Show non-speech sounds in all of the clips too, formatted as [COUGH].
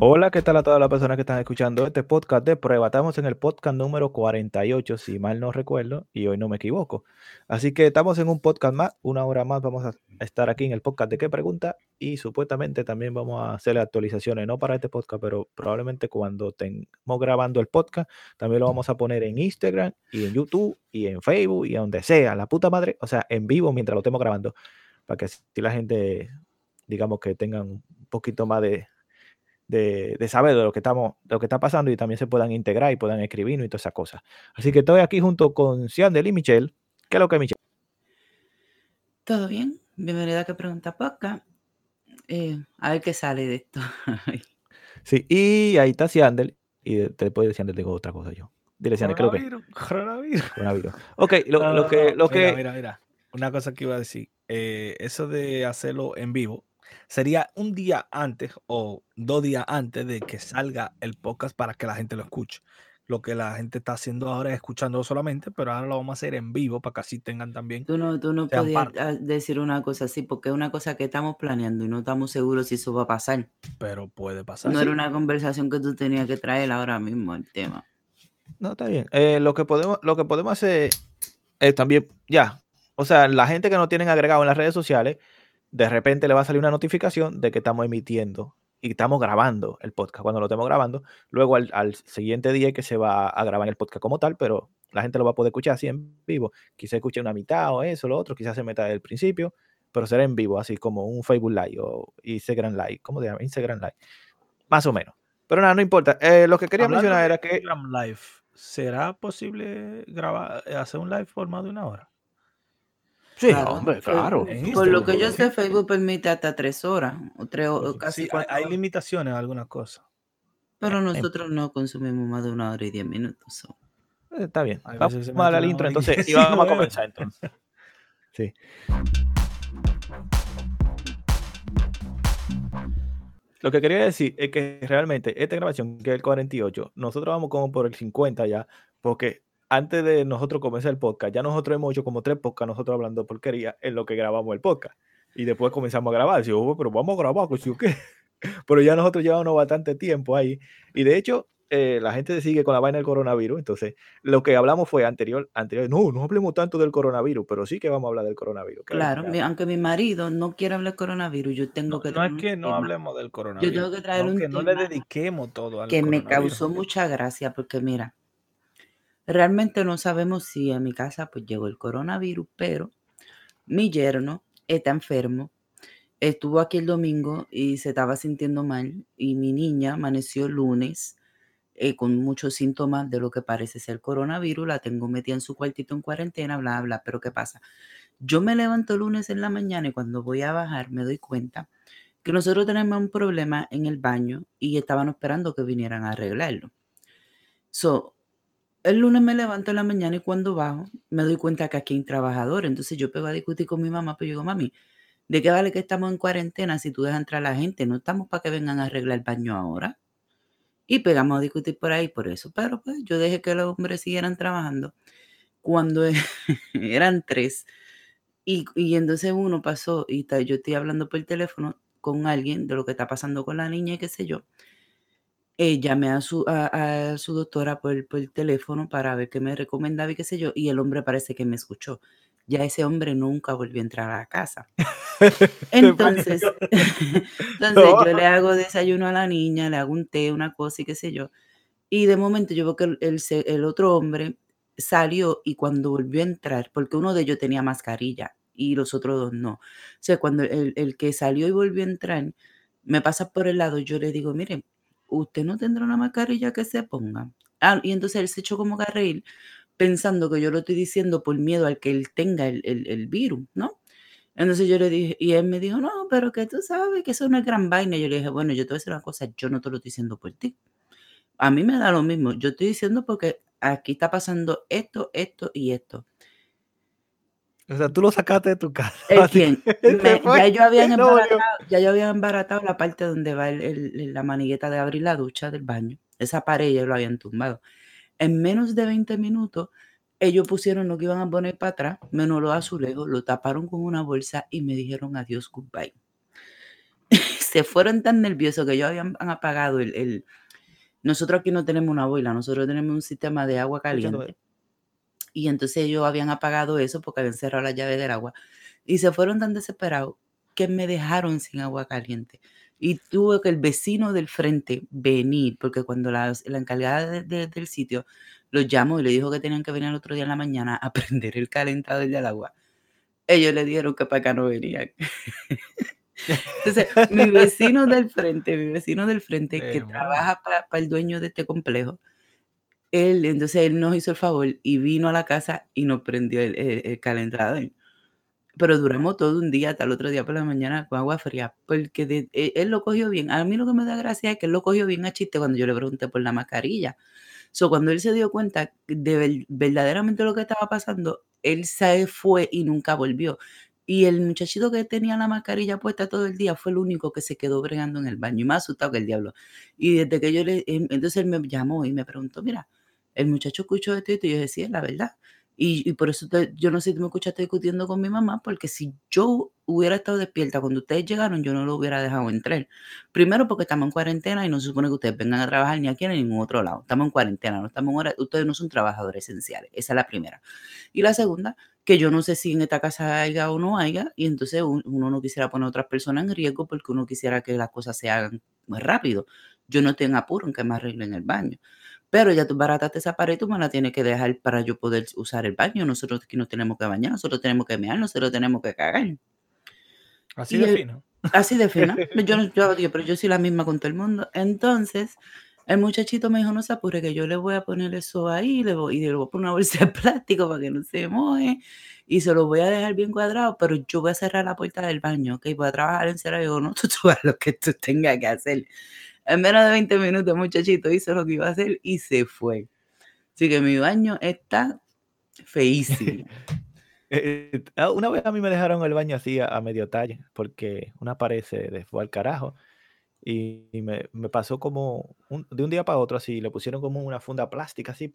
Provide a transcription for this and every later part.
Hola, ¿qué tal a todas las personas que están escuchando este podcast de prueba? Estamos en el podcast número 48, si mal no recuerdo, y hoy no me equivoco. Así que estamos en un podcast más, una hora más vamos a estar aquí en el podcast de qué pregunta y supuestamente también vamos a hacer actualizaciones, no para este podcast, pero probablemente cuando estemos grabando el podcast, también lo vamos a poner en Instagram y en YouTube y en Facebook y donde sea, la puta madre, o sea, en vivo mientras lo estemos grabando, para que si la gente, digamos que tengan un poquito más de de, saber de lo que estamos, lo que está pasando y también se puedan integrar y puedan escribir y todas esas cosas. Así que estoy aquí junto con Ciandel y Michelle. ¿Qué es lo que Michelle? Todo bien, bienvenida a que pregunta poca. Eh, a ver qué sale de esto. [LAUGHS] sí, y ahí está Ciandel y después de Ciandel tengo otra cosa yo. Dile Ciandel, ¿qué es lo que? Coronavirus. Ok, lo, que, lo mira, que... Mira, mira, una cosa que iba a decir. Eh, eso de hacerlo en vivo sería un día antes o dos días antes de que salga el podcast para que la gente lo escuche. Lo que la gente está haciendo ahora es escuchando solamente, pero ahora lo vamos a hacer en vivo para que así tengan también. Tú no, tú no podías ah, decir una cosa así, porque es una cosa que estamos planeando y no estamos seguros si eso va a pasar. Pero puede pasar. No era una conversación que tú tenías que traer ahora mismo el tema. No, está bien. Eh, lo, que podemos, lo que podemos hacer es también, ya, o sea, la gente que no tienen agregado en las redes sociales, de repente le va a salir una notificación de que estamos emitiendo y estamos grabando el podcast. Cuando lo estemos grabando, luego al, siguiente día que se va a grabar el podcast como tal, pero la gente lo va a poder escuchar así en vivo. Quizá escuche una mitad o eso, lo otro, quizás se meta del principio, pero será en vivo, así como un Facebook Live o Instagram Live. ¿Cómo se llama? Instagram Live. Más o menos. Pero nada, no importa. Eh, lo que quería mencionar era que. Instagram Live. ¿Será posible grabar, hacer un live formado de una hora? Sí, hombre, claro. Por lo que yo sé, Facebook permite hasta tres horas o tres o casi sí, hay, limitaciones a algunas cosas. Pero nosotros no consumimos más de una hora y diez minutos. Eh, está bien. Vamos a la intro entonces y vamos a [LAUGHS] comenzar entonces. Sí. Lo que quería decir es que realmente esta grabación, que es el 48, nosotros vamos como por el 50 ya, porque antes de nosotros comenzar el podcast, ya nosotros hemos hecho como tres podcasts nosotros hablando porquería en lo que grabamos el podcast. Y después comenzamos a grabar. Digo, oh, pero vamos a grabar, pues, ¿qué? [LAUGHS] pero ya nosotros llevamos bastante tiempo ahí. Y de hecho, eh, la gente sigue con la vaina del coronavirus. Entonces, lo que hablamos fue anterior, anterior. No, no hablemos tanto del coronavirus, pero sí que vamos a hablar del coronavirus. Claro, aunque mi marido no quiera hablar del coronavirus, yo tengo que. No es que no hablemos del coronavirus. Yo tengo que traer un. Que no le dediquemos todo al Que me causó mucha gracia, porque mira, Realmente no sabemos si en mi casa pues llegó el coronavirus, pero mi yerno está enfermo. Estuvo aquí el domingo y se estaba sintiendo mal y mi niña amaneció el lunes eh, con muchos síntomas de lo que parece ser coronavirus. La tengo metida en su cuartito en cuarentena, bla, bla. Pero ¿qué pasa? Yo me levanto el lunes en la mañana y cuando voy a bajar me doy cuenta que nosotros tenemos un problema en el baño y estaban esperando que vinieran a arreglarlo. So, el lunes me levanto en la mañana y cuando bajo me doy cuenta que aquí hay trabajador. Entonces yo pego a discutir con mi mamá, pero yo digo, mami, ¿de qué vale que estamos en cuarentena si tú dejas entrar a la gente? No estamos para que vengan a arreglar el baño ahora. Y pegamos a discutir por ahí por eso. Pero pues yo dejé que los hombres siguieran trabajando. Cuando [LAUGHS] eran tres. Y, y entonces uno pasó y yo estoy hablando por el teléfono con alguien de lo que está pasando con la niña y qué sé yo eh, llamé a su, a, su doctora por, por el teléfono para ver qué me recomendaba y qué sé yo, y el hombre parece que me escuchó. Ya ese hombre nunca volvió a entrar a la casa. [LAUGHS] Entonces, [LAUGHS] entonces yo le hago desayuno a la niña, le hago un té, una cosa y qué sé yo. Y de momento yo veo que el, el, otro hombre salió y cuando volvió a entrar, porque uno de ellos tenía mascarilla y los otros dos no. O sea, cuando el, el que salió y volvió a entrar, me pasa por el lado, yo le digo, miren, usted no tendrá una mascarilla que se ponga. Ah, y entonces él se echó como reír pensando que yo lo estoy diciendo por miedo al que él tenga el, virus, ¿no? Entonces yo le dije, y él me dijo, no, pero que tú sabes que eso es una gran vaina. Yo le dije, bueno, yo te voy a decir una cosa, yo no te lo estoy diciendo por ti. A mí me da lo mismo, yo estoy diciendo porque aquí está pasando esto, esto y esto. O sea, tú lo sacaste de tu casa. [LAUGHS] quién? ya, yo había [LAUGHS] embaratado, ya yo había embaratado la parte donde va la manigueta de abrir la ducha del baño. Esa pared ya lo habían tumbado. En menos de 20 minutos, ellos pusieron lo que iban a poner para atrás, menos los azulejos, lo taparon con una bolsa y me dijeron adiós, goodbye. [LAUGHS] se fueron tan nerviosos que ellos habían han apagado el, el- Nosotros aquí no tenemos una boila, nosotros tenemos un sistema de agua caliente. Y entonces ellos habían apagado eso porque habían cerrado la llave del agua. Y se fueron tan desesperados que me dejaron sin agua caliente. Y tuve que el vecino del frente venir, porque cuando la, la encargada de- de- del sitio los llamó y le dijo que tenían que venir el otro día en la mañana a [LAUGHS] prender el calentador del agua, ellos le dijeron que para acá no venían. Entonces, mi [LAUGHS] vecino del frente, mi vecino del frente que trabaja para el dueño de este complejo, él, entonces él nos hizo el favor y vino a la casa y nos prendió el, el- calentador. Pero duramos todo un día, hasta el otro día por la mañana con agua fría, porque de- e- él lo cogió bien. A mí lo que me da gracia es que él lo cogió bien a chiste cuando yo le pregunté por la mascarilla. So, cuando él se dio cuenta de ver- verdaderamente lo que estaba pasando, él se fue y nunca volvió. Y el muchachito que tenía la mascarilla puesta todo el día fue el único que se quedó bregando en el baño y más asustado que el diablo. Y desde que yo le, entonces él me llamó y me preguntó, mira, el muchacho escuchó esto y esto", y yo decía, la verdad. Y, por eso yo no sé si me escuchaste discutiendo con mi mamá, porque si yo hubiera estado despierta cuando ustedes llegaron, yo no lo hubiera dejado entrar. Primero porque estamos en cuarentena y no se supone que ustedes vengan a trabajar ni aquí ni en ningún otro lado. Estamos en cuarentena, no estamos en hora- ustedes no son trabajadores esenciales. Esa es la primera. Y la segunda, que yo no sé si en esta casa haya o no haya, y entonces un- uno no quisiera poner a otras personas en riesgo porque uno quisiera que las cosas se hagan muy rápido. Yo no tengo apuro en que me arreglen el baño. Pero ya tú barataste esa pared, tú me la tienes que dejar para yo poder usar el baño. Nosotros aquí no tenemos que bañar, nosotros tenemos que mear, nosotros tenemos que cagar. Así Y de fino. Así de fina. [LAUGHS] Yo, no- yo, digo, pero yo soy la misma con todo el mundo. Entonces, el muchachito me dijo, no se apure, que yo le voy a poner eso ahí le voy, y le voy a poner una bolsa de plástico para que no se moje y se lo voy a dejar bien cuadrado, pero yo voy a cerrar la puerta del baño, ¿ok? Voy a trabajar en cero. Y digo, no, [LAUGHS] tú, tú haz lo que tú tengas que hacer. En menos de 20 minutos, muchachito hizo lo que iba a hacer y se fue. Así que mi baño está feísimo. [LAUGHS] Eh, ah, una vez a mí me dejaron el baño así a, a medio talle, porque una pared se fue al carajo. Y, y me, me pasó como un- de un día para otro así, le pusieron como una funda plástica así,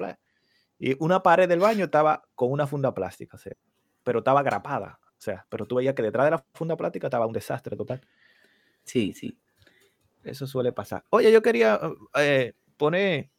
y una pared del baño estaba con una funda plástica, o sea, pero estaba agrapada, o sea, pero tú veías que detrás de la funda plástica estaba un desastre total. Sí, sí. Eso suele pasar. Oye, yo quería eh, poner.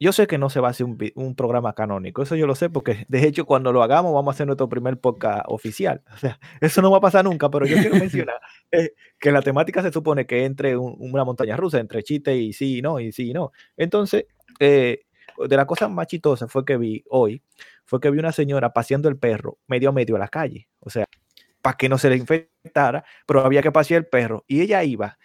Yo sé que no se va a hacer un, un programa canónico, eso yo lo sé, porque de hecho, cuando lo hagamos, vamos a hacer nuestro primer podcast oficial. [LAUGHS] O sea, eso no va a pasar nunca, pero yo quiero mencionar [LAUGHS] eh, que la temática se supone que entre un- una montaña rusa, entre chiste y sí y no, y sí y no. Entonces, eh, de las cosas más chistosas fue que vi hoy, fue que vi una señora paseando el perro medio a medio a la calle. O sea, para que no se le infectara, pero había que pasear el perro. Y ella iba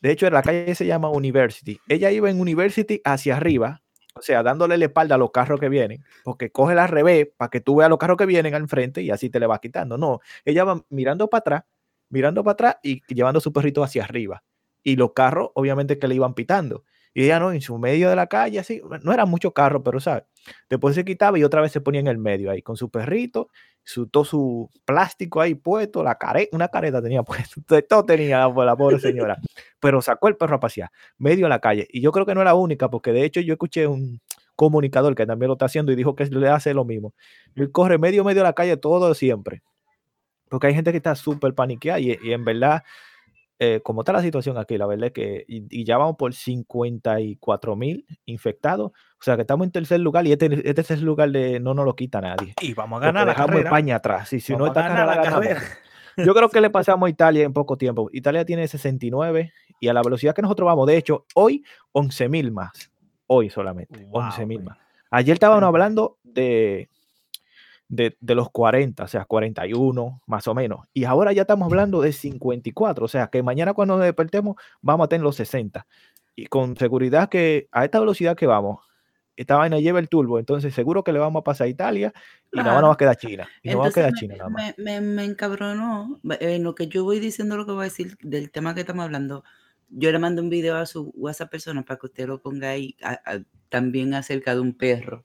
de hecho, la calle se llama University. Ella iba en University hacia arriba, o sea, dándole la espalda a los carros que vienen, porque coge la revés para que tú veas los carros que vienen al frente y así te le vas quitando. No, ella va mirando para atrás, mirando para atrás y llevando su perrito hacia arriba. Y los carros, obviamente, que le iban pitando. Y ella no, en su medio de la calle, así, no eran muchos carros, pero ¿sabes? Después se quitaba y otra vez se ponía en el medio ahí, con su perrito, su, todo su plástico ahí puesto, la care, una careta tenía [LAUGHS] puesto, todo tenía la, la pobre señora [LAUGHS] pero sacó el perro a pasear, medio a la calle. Y yo creo que no es la única, porque de hecho yo escuché un comunicador que también lo está haciendo y dijo que le hace lo mismo. Él corre medio, medio a la calle todo siempre. Porque hay gente que está súper paniqueada y, y en verdad, eh, como está la situación aquí, la verdad es que, y, y ya vamos por 54 mil infectados, o sea que estamos en tercer lugar y este, este tercer lugar de, no nos lo quita nadie. Y vamos a ganar la dejamos carrera. España atrás. Y si Vamos no ganar carrera la carrera. Yo creo que le [LAUGHS] pasamos a Italia en poco tiempo. Italia tiene 69 y a la velocidad que nosotros vamos, de hecho, hoy 11 mil más. Hoy solamente, Wow, 11 mil más. Ayer estábamos hablando de, de, de los 40, o sea, 41 más o menos. Y ahora ya estamos hablando de 54, o sea, que mañana cuando nos despertemos vamos a tener los 60. Y con seguridad que a esta velocidad que vamos, esta vaina lleva el turbo, entonces seguro que le vamos a pasar a Italia y nada más nos va a quedar China. Y nos va a quedar Entonces China me, nada más. me, me, me encabronó. En lo que yo voy diciendo lo que voy a decir del tema que estamos hablando, yo le mando un video a su WhatsApp persona para que usted lo ponga ahí a- a- también acerca de un perro.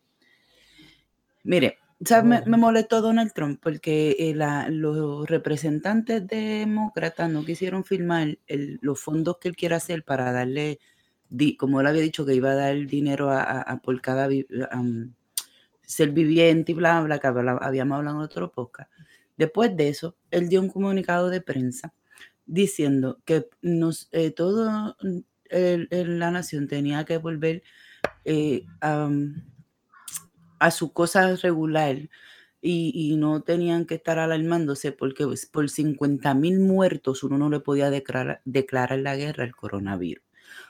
Mire, ¿sabe? me, me molestó Donald Trump porque eh, la- los representantes demócratas no quisieron firmar el- los fondos que él quiere hacer para darle, di- como él había dicho que iba a dar dinero a, a- a por cada am, ser viviente y bla, bla, que habíamos hablado en otro podcast. Después de eso, él dio un comunicado de prensa diciendo que nos, eh, todo el- el- la nación tenía que volver eh, a, a su cosa regular y, y no tenían que estar alarmándose porque pues, por 50 mil muertos uno no le podía declarar, declarar la guerra al coronavirus.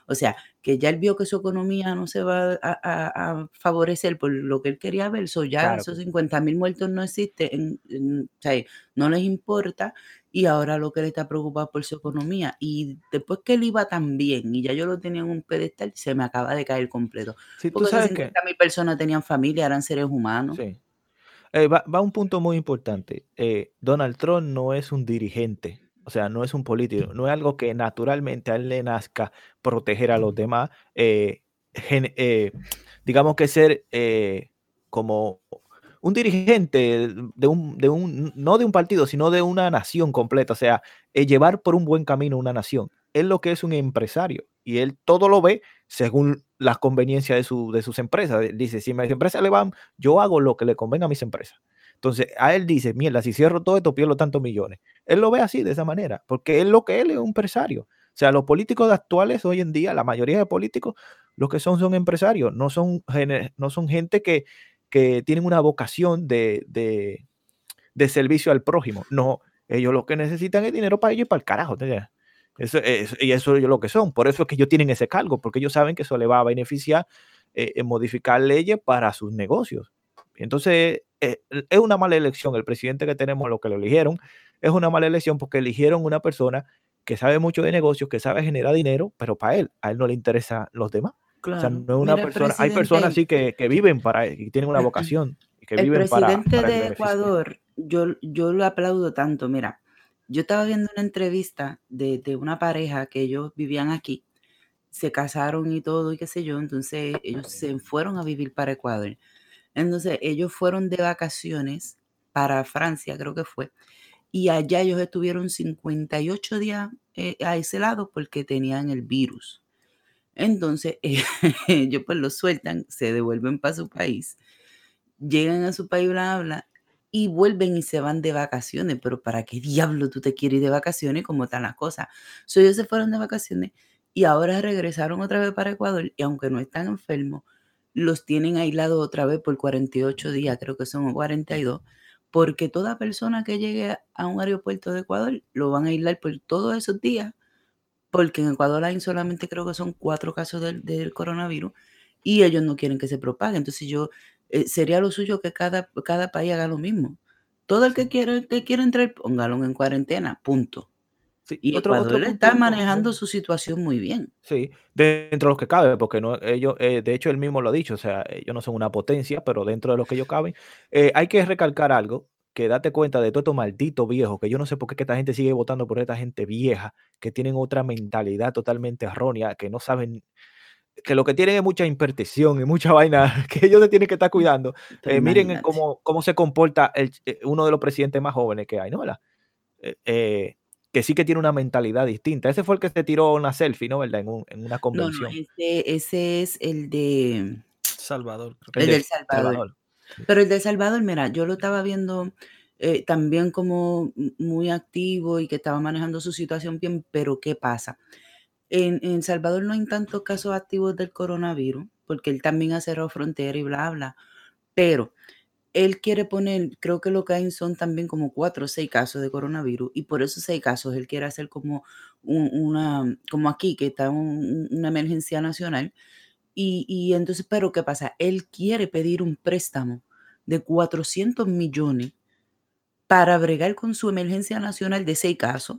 O sea, que ya él vio que su economía no se va a, a- a favorecer por lo que él quería ver, so ya Claro esos que sí. 50 mil muertos no existen, en- en- o sea, no les importa y ahora lo que él está preocupado por su economía. Y después que él iba tan bien y ya yo lo tenía en un pedestal, se me acaba de caer completo. Sí, tú Porque esas sabes que 50 mil personas tenían familia, eran seres humanos. sí. Eh, va, va un punto muy importante. Eh, Donald Trump no es un dirigente, o sea, no es un político, no es algo que naturalmente a él le nazca proteger a los demás. eh, gen- digamos que ser como un dirigente de un, de un, no de un partido, sino de una nación completa, o sea, eh, llevar por un buen camino una nación. Él lo que es un empresario y él todo lo ve según las conveniencias de, su, de sus empresas. Dice, si mis empresas le van yo hago lo que le convenga a mis empresas. Entonces, a él dice, mierda, si cierro todo esto, pierdo tantos millones. Él lo ve así, de esa manera, porque él lo que él es un empresario. O sea, los políticos actuales hoy en día, la mayoría de políticos, lo que son son empresarios, no son, no son gente que, que tienen una vocación de, de, servicio al prójimo. No, ellos lo que necesitan es dinero para ellos y para el carajo. Eso, es- y eso es lo que son. Por eso es que ellos tienen ese cargo, porque ellos saben que eso le va a beneficiar eh, en modificar leyes para sus negocios. Entonces, eh, es una mala elección. El presidente que tenemos, lo que lo eligieron, es una mala elección porque eligieron una persona que sabe mucho de negocios, que sabe generar dinero, pero para él, a él no le interesan los demás. O sea, Claro. no es una Mira, persona, hay personas así presidente, que, que viven para, y tienen una vocación, que el viven presidente para de. Ecuador, yo, yo lo aplaudo tanto. Mira, yo estaba viendo una entrevista de, de una pareja que ellos vivían aquí, se casaron y todo, y qué sé yo, entonces ellos se fueron a vivir para Ecuador. Entonces ellos fueron de vacaciones para Francia, creo que fue, y allá ellos estuvieron 58 días eh, aislados porque tenían el virus. Entonces [LAUGHS] ellos pues los sueltan, se devuelven para su país, llegan a su país, bla, bla, y vuelven y se van de vacaciones. Pero ¿para qué diablo tú te quieres ir de vacaciones? ¿Cómo están las cosas? So, ellos se fueron de vacaciones y ahora regresaron otra vez para Ecuador y aunque no están enfermos, los tienen aislados otra vez por 48 días, creo que son 42, porque toda persona que llegue a un aeropuerto de Ecuador lo van a aislar por todos esos días, porque en Ecuador hay solamente creo que son cuatro casos del, del coronavirus y ellos no quieren que se propague. Entonces yo, eh, sería lo suyo que cada, cada país haga lo mismo. Todo el que quiera, que quiera entrar, póngalo en cuarentena, punto. Sí, Y otro, otro Ecuador está manejando su situación muy bien. Sí, dentro de los que cabe, porque no, ellos, eh, de hecho, él mismo lo ha dicho, o sea, ellos no son una potencia, pero dentro de los que ellos caben, eh, hay que recalcar algo, que date cuenta de todo estos malditos viejos, que yo no sé por qué que esta gente sigue votando por esta gente vieja, que tienen otra mentalidad totalmente errónea, que no saben, que lo que tienen es mucha impertición y mucha vaina, [LAUGHS] que ellos se tienen que estar cuidando. Eh, miren imagínate. cómo, cómo se comporta el, eh, uno de los presidentes más jóvenes que hay, ¿no? ¿Verdad? Eh, eh, que sí que tiene una mentalidad distinta. Ese fue el que se tiró una selfie, ¿no? ¿Verdad? En, un- en una No, no, convención. ese, ese es el de Salvador. creo El el de del Salvador. Salvador. Pero el de Salvador, mira, yo lo estaba viendo eh, también como muy activo y que estaba manejando su situación bien, pero ¿qué pasa? En, en Salvador no hay tantos casos activos del coronavirus, porque él también ha cerrado frontera y bla, bla, pero él quiere poner, creo que lo que hay son también como cuatro o seis casos de coronavirus, y por esos seis casos él quiere hacer como un- una, como aquí, que está un- una emergencia nacional, y, entonces, pero ¿qué pasa? Él quiere pedir un préstamo de 400 millones para bregar con su emergencia nacional de seis casos.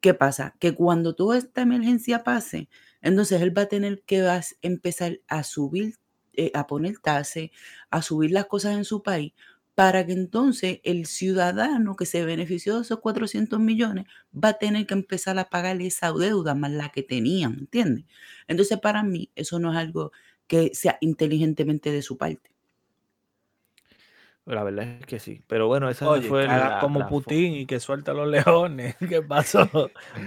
¿Qué pasa? Que cuando toda esta emergencia pase, entonces él va a tener que vas- empezar a subir, eh, a poner tasas, a subir las cosas en su país, para que entonces el ciudadano que se benefició de esos 400 millones va a tener que empezar a pagar esa deuda más la que tenían, ¿entiendes? Entonces para mí eso no es algo que sea inteligentemente de su parte. La verdad es que sí. Pero bueno, esa Oye, fue la, como la Putin y que suelta a los leones. [LAUGHS] ¿Qué pasó?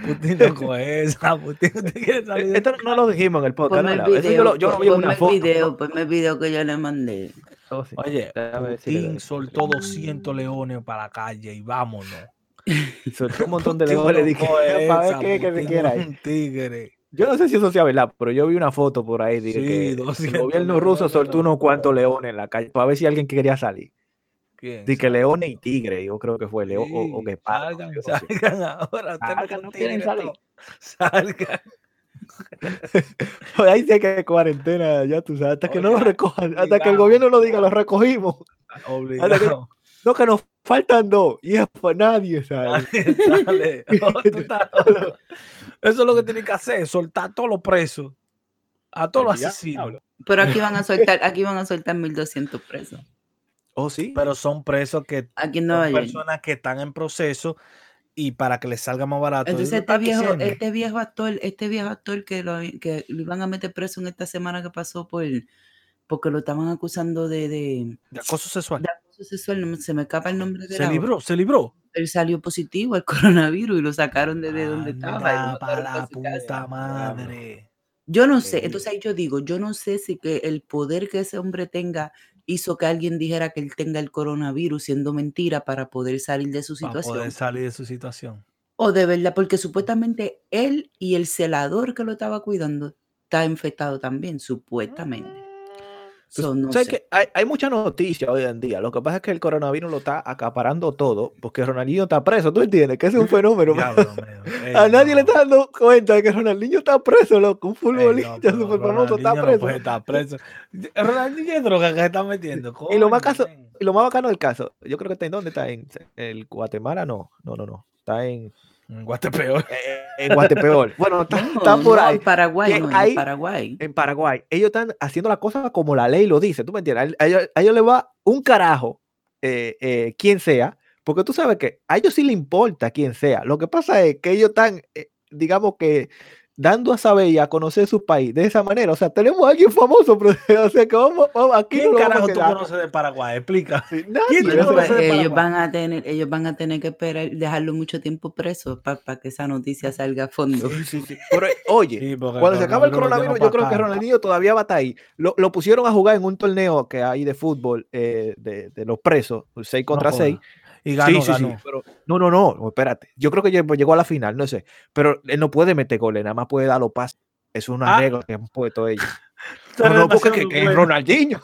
Putin no [LAUGHS] coge esa. Putin usted quiere salir Esto no lo dijimos en el podcast, Ponme ¿no? el La- Eso yo lo, video, yo lo pon- vi en ponme una el foto. video, ponme el video que yo le mandé. Oh, sí. Oye, Déjame Putin soltó 200 leones para la calle y vámonos. [LAUGHS] Soltó un montón de [LAUGHS] leones. Dije, loco para ver qué, que se quiera. Un tigre. Yo no sé si eso sea verdad, pero yo vi una foto por ahí. Dije Sí, que el 200 gobierno ruso soltó unos cuantos leones en la calle para ver si alguien quería salir. ¿Quién? Dije que leones y tigre, yo creo que fue león o, o Sí, guepardo, Salgan, salgan ahora. Salgan, no quieren salir. no. [LAUGHS] [LAUGHS] Ahí sí que cuarentena, ya tú sabes, hasta que no lo recojan, hasta que el gobierno lo diga, lo recogimos. Obligado. [LAUGHS] No, que nos faltan dos. Y es para nadie, ¿sabes? Dale, [LAUGHS] oh, estás. Eso es lo que tienen que hacer, soltar a todos los presos, a todos los asesinos. Pero aquí van a soltar, aquí van a soltar 1200 presos. ¿Oh, sí? Pero son presos que Aquí en Nueva son York. personas que están en proceso y para que les salga más barato. Entonces este están viejo, este viejo actor, este viejo actor que lo, que lo iban a meter preso en esta semana que pasó por porque lo estaban acusando de, de, de acoso sexual. de acoso sexual, se me escapa el nombre de Se libró, se libró. Él salió positivo al [LAUGHS] coronavirus y lo sacaron desde donde estaba. y lo Anda mandaron pa' pa' la puta madre. Yo no sé, entonces ahí yo digo, yo no sé si que el poder que ese hombre tenga hizo que alguien dijera que él tenga el coronavirus siendo mentira para poder salir de su Para situación. poder salir de su situación. O de verdad, porque supuestamente él y el celador que lo estaba cuidando está infectado también, supuestamente. Tú So, no sabes sé. que hay, hay mucha noticia hoy en día. Lo que pasa es que el coronavirus lo está acaparando todo porque Ronaldinho está preso. ¿Tú entiendes? Que es un [LAUGHS] fenómeno. [LAUGHS] Diablo. Ey, A nadie le está dando cuenta de que Ronaldinho está preso, loco. Un futbolista no, súper famoso está preso. puede estar preso. Ronaldinho es droga que se está metiendo. [LAUGHS] Y lo más caso-. Y lo más bacano del caso, yo creo que está en dónde está, en el Guatemala, no, no, no, no, está En Guatepeor. eh, en Guatepeor. [LAUGHS] Bueno, está, No, está por no, ahí. en Paraguay, no, en ahí- Paraguay. en Paraguay, ellos están haciendo la cosa como la ley lo dice, ¿tú me entiendes? A ellos, a ellos les va un carajo, eh, eh, quien sea, porque tú sabes que a ellos sí le importa quién sea. Lo que pasa es que ellos están, eh, digamos que, dando a saber y a conocer su país de esa manera. O sea, tenemos a alguien famoso, pero, [LAUGHS] o sea, que vamos, vamos aquí ¿Quién no lo vamos a carajo tú conoces de Paraguay? Explica. Sí, nadie, ¿Quién tú o sea, Pero, pues, conoces de ellos Paraguay? van a tener, ellos van a tener que esperar, dejarlo mucho tiempo preso para que esa noticia salga a fondo. sí, sí, sí. Pero, oye, Cuando se acaba el coronavirus, pa' yo creo que. Ronaldinho todavía va a estar ahí. Lo, lo pusieron a jugar en un torneo que hay de fútbol eh, de, de los presos, 6 contra No 6. joda. Y ganó, sí, sí, sí, ganó. pero- no, no, no, espérate. Yo creo que llegó, llegó a la final, no sé. Pero él no puede meter goles, nada más puede dar los pases. Es una Ah. regla que han puesto ellos. [LAUGHS] No, no, porque que, que es bueno. Ronaldinho.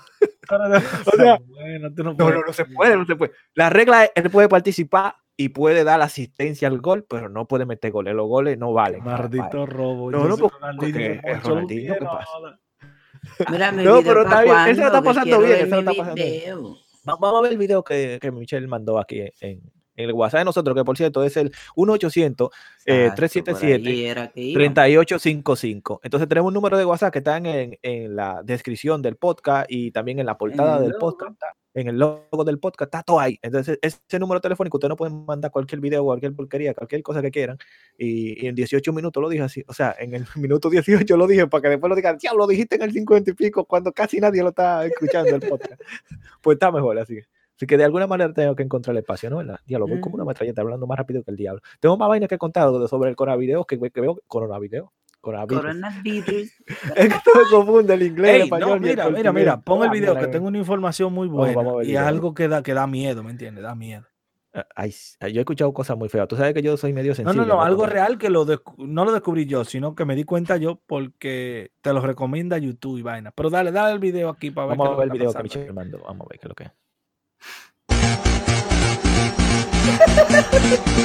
Demasiado [LAUGHS] sea, bueno, no No, puedes. no, no se puede, no se puede. La regla es, él puede participar y puede dar la asistencia al gol, pero no puede meter goles. Los goles no valen. Maldito robo. No, no, porque Ronaldinho, es Ronaldinho, ¿qué pasa? joda. Mira, mi No, pero está bien, él se lo está pasando bien, él se lo mi está pasando bien. Vamos a ver el video que, que Michelle mandó aquí en, en el WhatsApp de nosotros, que por cierto es el 1-800 eh, Exacto, por 377 ahí era que iba. 3855. Entonces tenemos un número de WhatsApp que está en, en la descripción del podcast y también en la portada el del podcast. En el logo del podcast está todo ahí. Entonces, ese número telefónico, ustedes no pueden mandar cualquier video, cualquier porquería, cualquier cosa que quieran. Y, y en 18 minutos lo dije así. O sea, en el [LAUGHS] minuto 18 lo dije para que después lo digan, ya lo dijiste en el 50 y pico, cuando casi nadie lo está escuchando el podcast. [LAUGHS] pues está mejor así. Así que de alguna manera tengo que encontrar el espacio, ¿no? ¿Verdad? Diablo, voy como una Ujú. metralleta hablando más rápido que el diablo. Tengo más vainas que contar sobre el coronavirus que, que veo coronavirus. Coronavirus. Coronavirus. [LAUGHS] Es que me confunde el inglés, el Ey, español. no, el mira, mira, mira, pon el Ah, video que mira. tengo una información muy buena y es algo que da, que da miedo, ¿me entiendes? Da miedo. Ah, ay, yo he escuchado cosas muy feas. Tú sabes que yo soy medio No, sensible. no, no, algo Con- real que lo no lo descubrí yo, sino que me di cuenta yo porque te lo recomienda YouTube y vaina. Pero dale, dale el video aquí para ver. Vamos qué a ver lo el video que Michelle mandó. Vamos a ver qué es lo que es. [LAUGHS]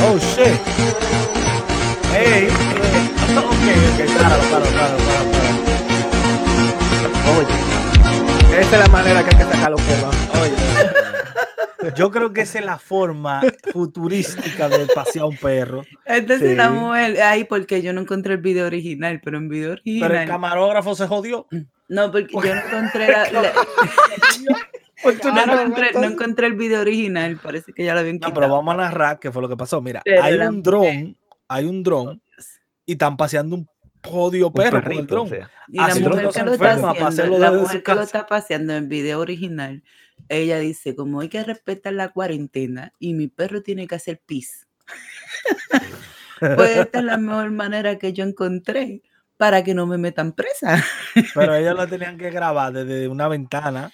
Oh, shit. Ey, ey. Ok, ok, claro, claro, claro, claro. Oye, esa es la manera que hay que sacar los perros. Oye, yo creo que esa es la forma futurística de pasear un perro. Entonces la Sí. mujer, ahí porque yo no encontré el video original, pero en video Pero el original. camarógrafo se jodió. No, porque yo no encontré la, [LAUGHS] la- Pues yo no- no, encontré, no encontré el video original, parece que ya lo habían No, quitado. pero vamos a narrar qué fue lo que pasó. Mira, Pero hay la un dron, hay un dron y están paseando un podio Un perro con el o dron. sea. Y la mujer no que lo está haciendo, la mujer que lo paseando en video original, ella dice, como hay que respetar la cuarentena y mi perro tiene que hacer pis. pues esta es la mejor manera que yo encontré para que no me metan presa. Pero ellos lo tenían que grabar desde una ventana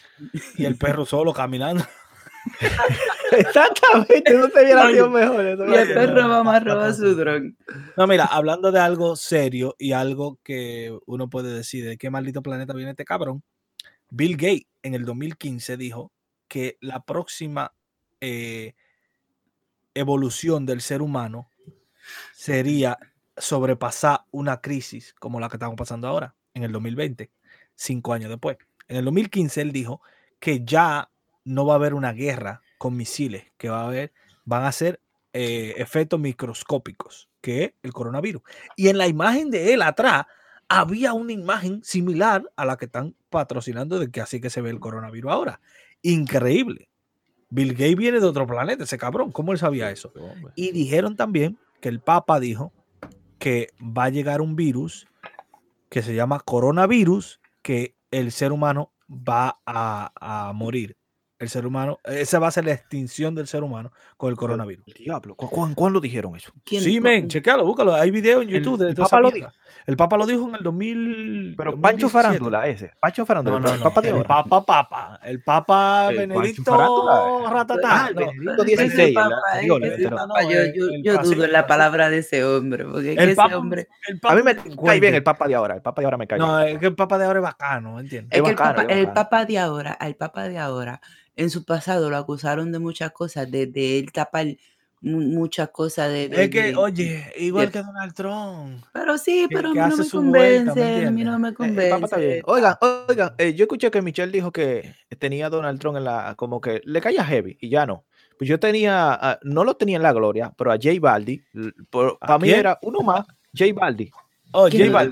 y el perro solo caminando. [LAUGHS] Exactamente, no te hubiera sido mejor. eso Y el perro mejor. mamá roba su dron. No, mira, hablando de algo serio y algo que uno puede decir de qué maldito planeta viene este cabrón, Bill Gates en el 2015 dijo que la próxima eh, evolución del ser humano sería sobrepasar una crisis como la que estamos pasando ahora, en el 2020, cinco años después. En el 2015 él dijo que ya no va a haber una guerra con misiles, que va a haber, van a ser eh, efectos microscópicos, que es el coronavirus. Y en la imagen de él atrás había una imagen similar a la que están patrocinando de que así que se ve el coronavirus ahora. Increíble. Bill Gates viene de otro planeta, ese cabrón. ¿Cómo él sabía eso? Y dijeron también que el Papa dijo que va a llegar un virus que se llama coronavirus, que el ser humano va a, a morir. El ser humano, esa va a ser la extinción del ser humano con el coronavirus. El diablo, ¿cu- cu- ¿cuándo dijeron eso? ¿Quién- Sí, men, chequealo, búscalo. Hay video en El- YouTube de el toda esa Papa lo mierda. El Papa lo dijo en el 2000. Pero Pancho 2017. Farándula ese. Pancho Farándula. No, no, el no. Papa de el ahora. Papa Papa. El Papa El Benedicto Farándula. Ratatá. Ah, el no. Benedicto Ese 16. papá, el ese anterior, ese pero- papá, no, yo, el- yo- el yo pase- dudo en la palabra de ese hombre, porque es que El ese Papa, hombre... el A mí me cae bien el Papa de ahora. El Papa de ahora me cae No, bien. es que el Papa de ahora es bacano, ¿entiendes? Es que el el papa de ahora, al papa de ahora, en su pasado lo acusaron de muchas cosas, de, de él tapar mu- muchas cosas de, de- Es que, de- oye, igual de- que Donald Trump. pero sí, que- pero a mí no me su vuelta, ¿me convence, a mí no me Eh, bien. convence. Oigan, oigan, eh, yo escuché que Michelle dijo que tenía a Donald Trump en la, como que le caía heavy y ya no. Pues yo tenía, no lo tenía en la gloria, pero a J Baldi, ¿A para mí era uno más, J Baldi, Oh, ¿Quién J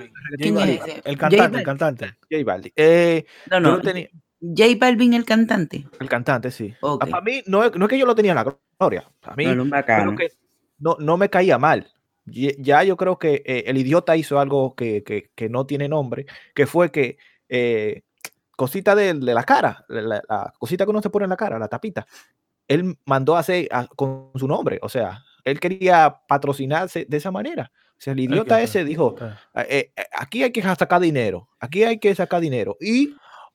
ese? El J cantante, el cantante. J Baldi. Eh, No, yo no, lo tenía, J Balvin el cantante. el cantante, sí. Ok. Para mí, no es, no es que yo lo tenía en la gloria, para mí, No, era un bacano. creo que no, no me caía mal. Ya yo creo que eh, el idiota hizo algo que, que- que no tiene nombre, que fue que eh, cosita de, de la cara, la, cosita que uno se pone en la cara, la tapita, él mandó a hacer a- con su nombre, o sea, él quería patrocinarse de esa manera. O sea, el idiota que- ese dijo, eh, eh, aquí hay que sacar dinero, aquí hay que sacar dinero. Y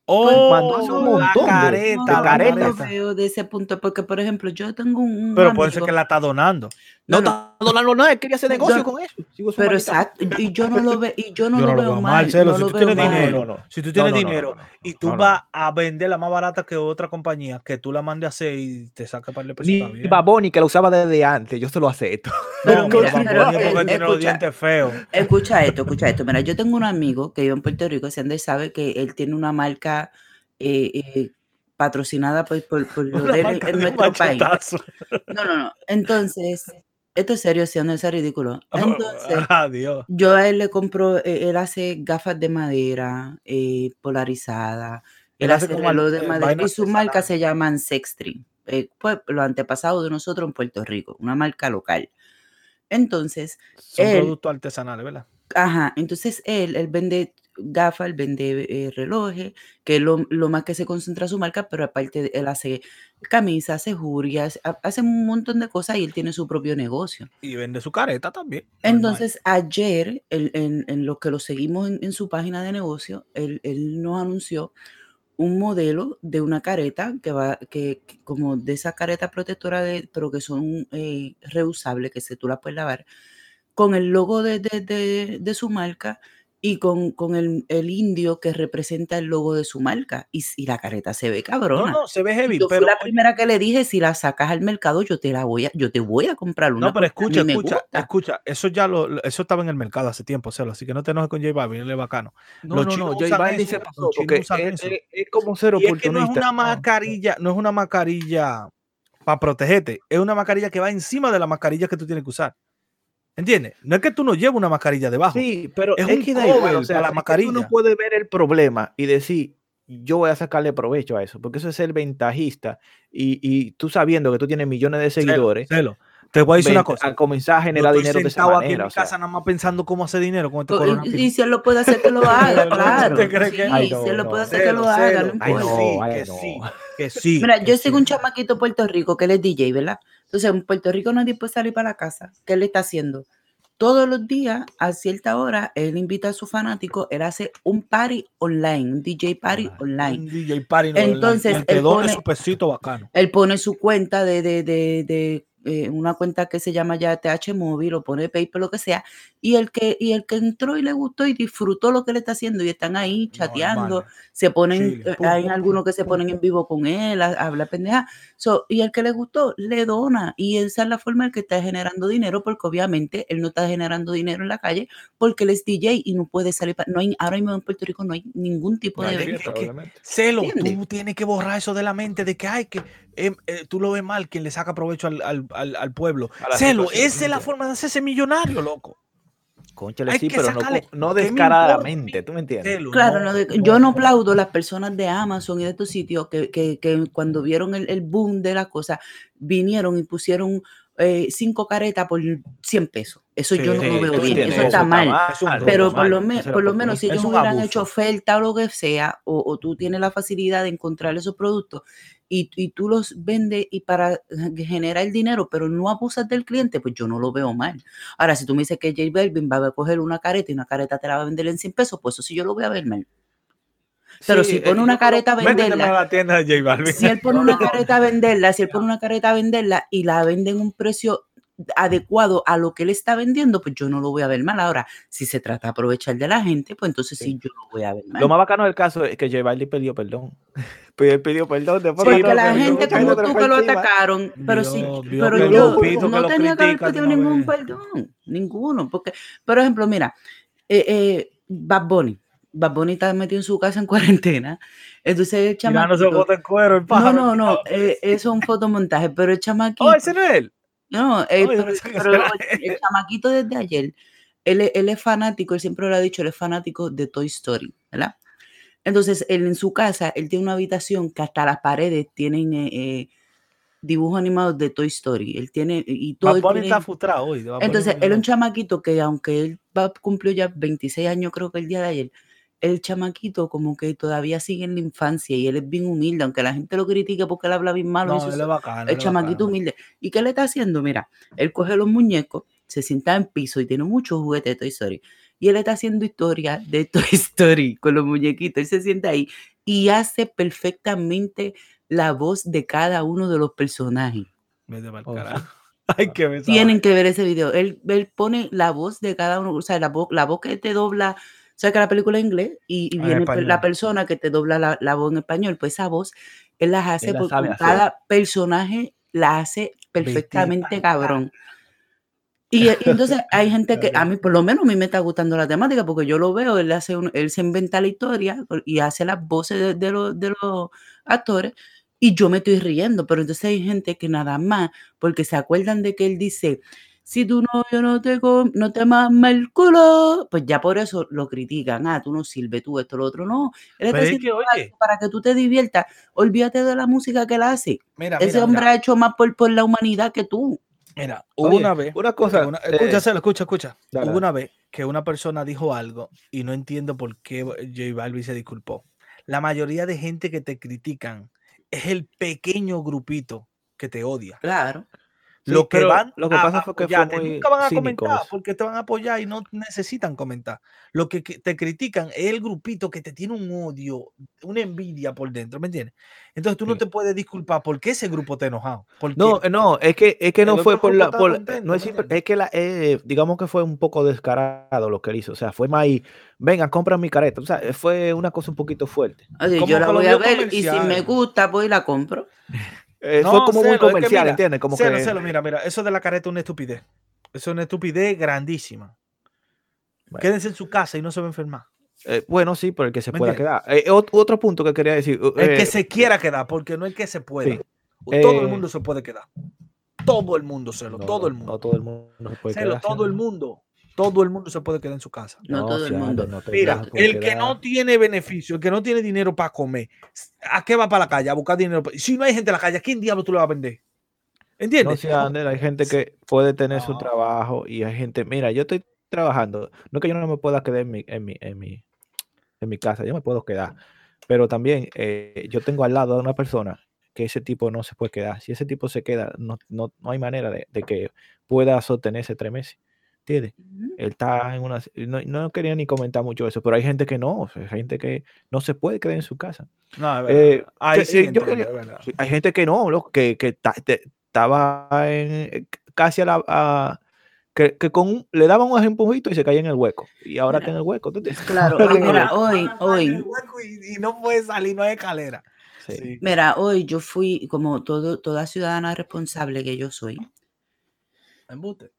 Oh, mandó a hacer un montón la careta, No, de la no veo de ese punto, porque por ejemplo, yo tengo un, Pero puede ser amigo- que la está donando. no, no, está donando nada, él quería hacer negocio con eso. Pero exacto, y yo no lo veo, y yo no, Yo lo, no lo veo veo mal, si lo tú veo tienes mal. dinero, No, no, Si tú tienes no, no, dinero no, no, y tú no, no. vas a venderla más barata que otra compañía, que tú la mandes a hacer y te saca para el Ni bien. Baboni que lo usaba desde antes, yo se lo acepto. Pero escucha. dientes feos. Escucha esto, escucha esto. Mira, yo tengo un amigo que vive en Puerto Rico, si Andrés sabe que él tiene una marca eh, eh, patrocinada por, por, por [LAUGHS] lo de él en de nuestro país. No, no, no. Entonces, esto es serio, si no es ridículo. [LAUGHS] Entonces, Adiós. yo a él le compro, eh, él hace gafas de madera eh, polarizadas, él, Él hace hace como reloj de eh, madera y su marca se llaman Sextreme, eh, pues los antepasados de nosotros en Puerto Rico, una marca local. Entonces, Son él- productos artesanales, ¿verdad? Ajá, entonces él, él vende gafas, él vende eh, relojes, que es lo, lo más que se concentra su marca, pero aparte él hace camisas, hace jurias, ha- hace un montón de cosas y él tiene su propio negocio. Y vende su careta también. normal. Entonces, ayer, él- en, en lo que lo seguimos en, en su página de negocio, él, él nos anunció un modelo de una careta que va, que, que como de esa careta protectora, de, pero que son eh, reusables, que se tú la puedes lavar, con el logo de, de- de- de su marca y con, con el, el indio que representa el logo de su marca. Y, y la careta se ve No, cabrona. no, se ve heavy, yo fui pero la primera que le dije, si la sacas al mercado, yo te la voy a, yo te voy a comprar una. No, pero escucha, escucha, gusta. escucha. Eso ya lo, eso estaba en el mercado hace tiempo, Celo, así que no te enojes con J Balvin, él es bacano. No, Los no, no, J Balvin se pasó porque es, es- es como ser Y es que no es una mascarilla, no es una mascarilla para protegerte, es una mascarilla que va encima de la mascarilla que tú tienes que usar. ¿Entiendes? No es que tú no lleves una mascarilla debajo. Sí, pero Es es, un que da igual, cover o sea, la mascarilla. Tú no puedes ver el problema y decir, yo voy a sacarle provecho a eso, porque eso es ser ventajista y, y tú sabiendo que tú tienes millones de Celo, seguidores, Celo, Te voy a decir una cosa. a comenzar a Yo generar estoy dinero de esa sentado aquí en manera. mi o sea. casa nada más pensando cómo hacer dinero con este y-. Y si él lo puede hacer, que lo [LAUGHS] haga, ¿Tú claro. te crees que- Sí, Ay, si no, él lo no. puede hacer, que Celo, lo haga, no que Ay, importa. no, sí, ay, que no. sí, que sí. Mira, que yo sigo un sí. chamaquito en Puerto Rico que él es DJ, ¿verdad? Entonces, en Puerto Rico nadie puede salir para la casa. ¿Qué él está haciendo? todos los días a cierta hora él invita a sus fanáticos, él hace un party online, un DJ party online. Un DJ party no, Entonces, que él pone- su pesito bacano. Él pone su cuenta de, de, de, de, eh, una cuenta que se llama ya TH Móvil o pone PayPal, lo que sea, y el que, y el que entró y le gustó y disfrutó lo que le está haciendo y están ahí chateando, Normal. se ponen, eh, pum, hay pum, algunos que se pum, ponen en vivo con él, a, a hablar pendeja, so, y el que le gustó, le dona, y esa es la forma en que está generando dinero, porque obviamente él no está generando dinero en la calle, porque él es DJ y no puede salir, pa- no hay, ahora mismo en Puerto Rico no hay ningún tipo No de hay. Celo, ¿Entiendes? tú tienes que borrar eso de la mente de que, ay, que em, eh, tú lo ves mal, quien le saca provecho al, al- al- al pueblo. Celo, esa es la forma de hacerse millonario, loco. Conchale, Hay sí, pero no, sacarle- con- no ¿qué me descaradamente, ¿tú me entiendes? Celo, Claro, no, no, yo no no. aplaudo las personas de Amazon y de estos sitios que, que- que cuando vieron el, el boom de la cosa, vinieron y pusieron eh, cinco caretas por 100 pesos. Eso yo no Sí, lo veo bien, eso está mal. Pero por lo, me- por lo menos si ellos hubieran abuso. hecho oferta o lo que sea, o, o tú tienes la facilidad de encontrar esos productos y, y tú los vendes y para generar el dinero, pero no abusas del cliente, pues yo no lo veo mal. Ahora, si tú me dices que J Balvin va a coger una careta y una careta te la va a vender en 100 pesos, pues eso sí yo lo voy a ver mal. Pero Sí, si eh, pone yo una careta a venderla, la tienda de J Balvin. si él pone una [LAUGHS] careta a venderla, si él pone una careta a venderla y la vende en un precio adecuado a lo que él está vendiendo, pues yo no lo voy a ver mal. Ahora, si se trata de aprovechar de la gente, pues entonces sí, Sí. yo lo voy a ver mal. Lo más bacano del caso es que J Balvin pidió perdón. [LAUGHS] Pero él pidió perdón después Porque que- la gente como tú que- que lo atacaron, pero sí, pero yo no tenía que haber pedido ningún vez. perdón, ninguno, porque, por ejemplo, mira, eh, eh, Bad Bunny, Bad Bunny está metido en su casa en cuarentena, entonces el chamaquito, bote en cuero, el no, pájaro. no, no, eh, eso es un fotomontaje, pero el chamaquito, Oh, ese no es él. no, eh, yo pero, que pero el, chamaquito desde ayer, él, es- él es fanático, él siempre lo ha dicho, él es fanático de Toy Story, ¿verdad? Entonces, él en su casa, él tiene una habitación que hasta las paredes tienen eh, eh, dibujos animados de Toy Story. Él tiene, y todo. Él tiene- está frustrado hoy. Entonces, no él es un chamaquito que, aunque él va, cumplió ya 26 años, creo que el día de ayer, el chamaquito como que todavía sigue en la infancia y él es bien humilde, aunque la gente lo critique porque él habla bien malo. No, eso bacano. el chamaquito bacano. humilde. ¿Y qué le está haciendo? Mira, él coge los muñecos, se sienta en piso y tiene muchos juguetes de Toy Story. Y él está haciendo historia de [LAUGHS] Toy Story con los muñequitos. Él se sienta ahí y hace perfectamente la voz de cada uno de los personajes. Vete pa'l Oh, carajo. [LAUGHS] Esa Tienen que ver ese video. Él, él pone la voz de cada uno, o sea, la, voz la voz que te dobla, que la película es en inglés y, y En viene la persona que te dobla la, la voz en español, pues esa voz, él las hace, Él la por- sabe con hacer. cada personaje la hace perfectamente cabrón. Y, y entonces [LAUGHS] hay gente que, a mí, por lo menos a mí me está gustando la temática, porque yo lo veo, él, hace un- él se inventa la historia y hace las voces de, de los, de los actores, y yo me estoy riendo, pero entonces hay gente que nada más, porque se acuerdan de que él dice, si tu novio no te, no te mama el culo, pues ya por eso lo critican, ah, tú no sirves, tú esto, lo otro, no. Él está es que, oye, para que tú te diviertas, olvídate de la música que él hace. mira, Ese mira, hombre mira, ha hecho más por, por la humanidad que tú. mira, hubo Oye, una vez. Una cosa. una- eh, escucha, Celo, escucha, escucha. dale, Hubo una vez que una persona dijo algo y no entiendo por qué J Balvin se disculpó. La mayoría de gente que te critican es el pequeño grupito que te odia. Claro. Sí, Lo que van lo que a pasa fue que fue apoyarte, muy nunca van a cínico comentar porque te van a apoyar y no necesitan comentar. Lo que, te critican es el grupito que te tiene un odio, una envidia por dentro, ¿me entiendes? Entonces tú no Sí. te puedes disculpar porque ese grupo te ha enojado. No, eh, no, es que, es que no fue por la, por, eh, contento, no es, ¿me simple- es que la, eh, digamos que fue un poco descarado lo que él hizo, o sea, fue más ahí, venga, compra mi careta, o sea, fue una cosa un poquito fuerte. Oye, yo la voy a ver y si me comercial. gusta, pues la compro. [LAUGHS] Eh, fue No, como muy Celo, es que comercial, mira, ¿entiendes? Como Celo, que, Celo, mira, mira, eso de la careta es una estupidez. Eso es una estupidez grandísima. Bueno. Quédense en su casa y no se va a enfermar. eh, bueno, sí, pero el que se ¿Me pueda entiendes? quedar. Eh, ot- otro punto que quería decir, El eh, que se quiera quedar, porque no el que se pueda. sí. Todo el Eh, mundo se puede quedar. Todo el mundo, Celo, no, todo el mundo. No todo el mundo se puede Celo, quedar. todo el mundo. Todo el mundo se puede quedar en su casa. No todo el mundo. no Mira, el que no tiene beneficio, el que no tiene dinero para comer, ¿a qué va para la calle? A buscar dinero. Si no hay gente en la calle, ¿a quién diablo tú le vas a vender? No ¿Entiendes? sé, Ander, hay gente que puede tener su No. trabajo y hay gente, mira, yo estoy trabajando, no es que yo no me pueda quedar en mi, en mi, en mi, en mi casa, yo me puedo quedar, pero también eh, yo tengo al lado a una persona que ese tipo no se puede quedar. Si ese tipo se queda, no, no, no hay manera de, de que pueda sostenerse tres meses. ¿Entiendes? Ujú. Él está en una... No, no quería ni comentar mucho eso, pero hay gente que no, o sea, hay gente que no se puede quedar en su casa. No, Eh, que- sí eh, yo entiendo, quería- Hay gente que no, loco, que, que ta- te- estaba en, eh, casi a la... a- que, que con un- le daban un empujito y se caía en el hueco. Y ahora Mira. está en el hueco. ¿tú entiendes? Claro, [LAUGHS] mira, hoy, hoy, el hueco Y, y no puede salir, no hay escalera. Sí. Sí. mira, hoy yo fui, como todo, toda ciudadana responsable que yo soy,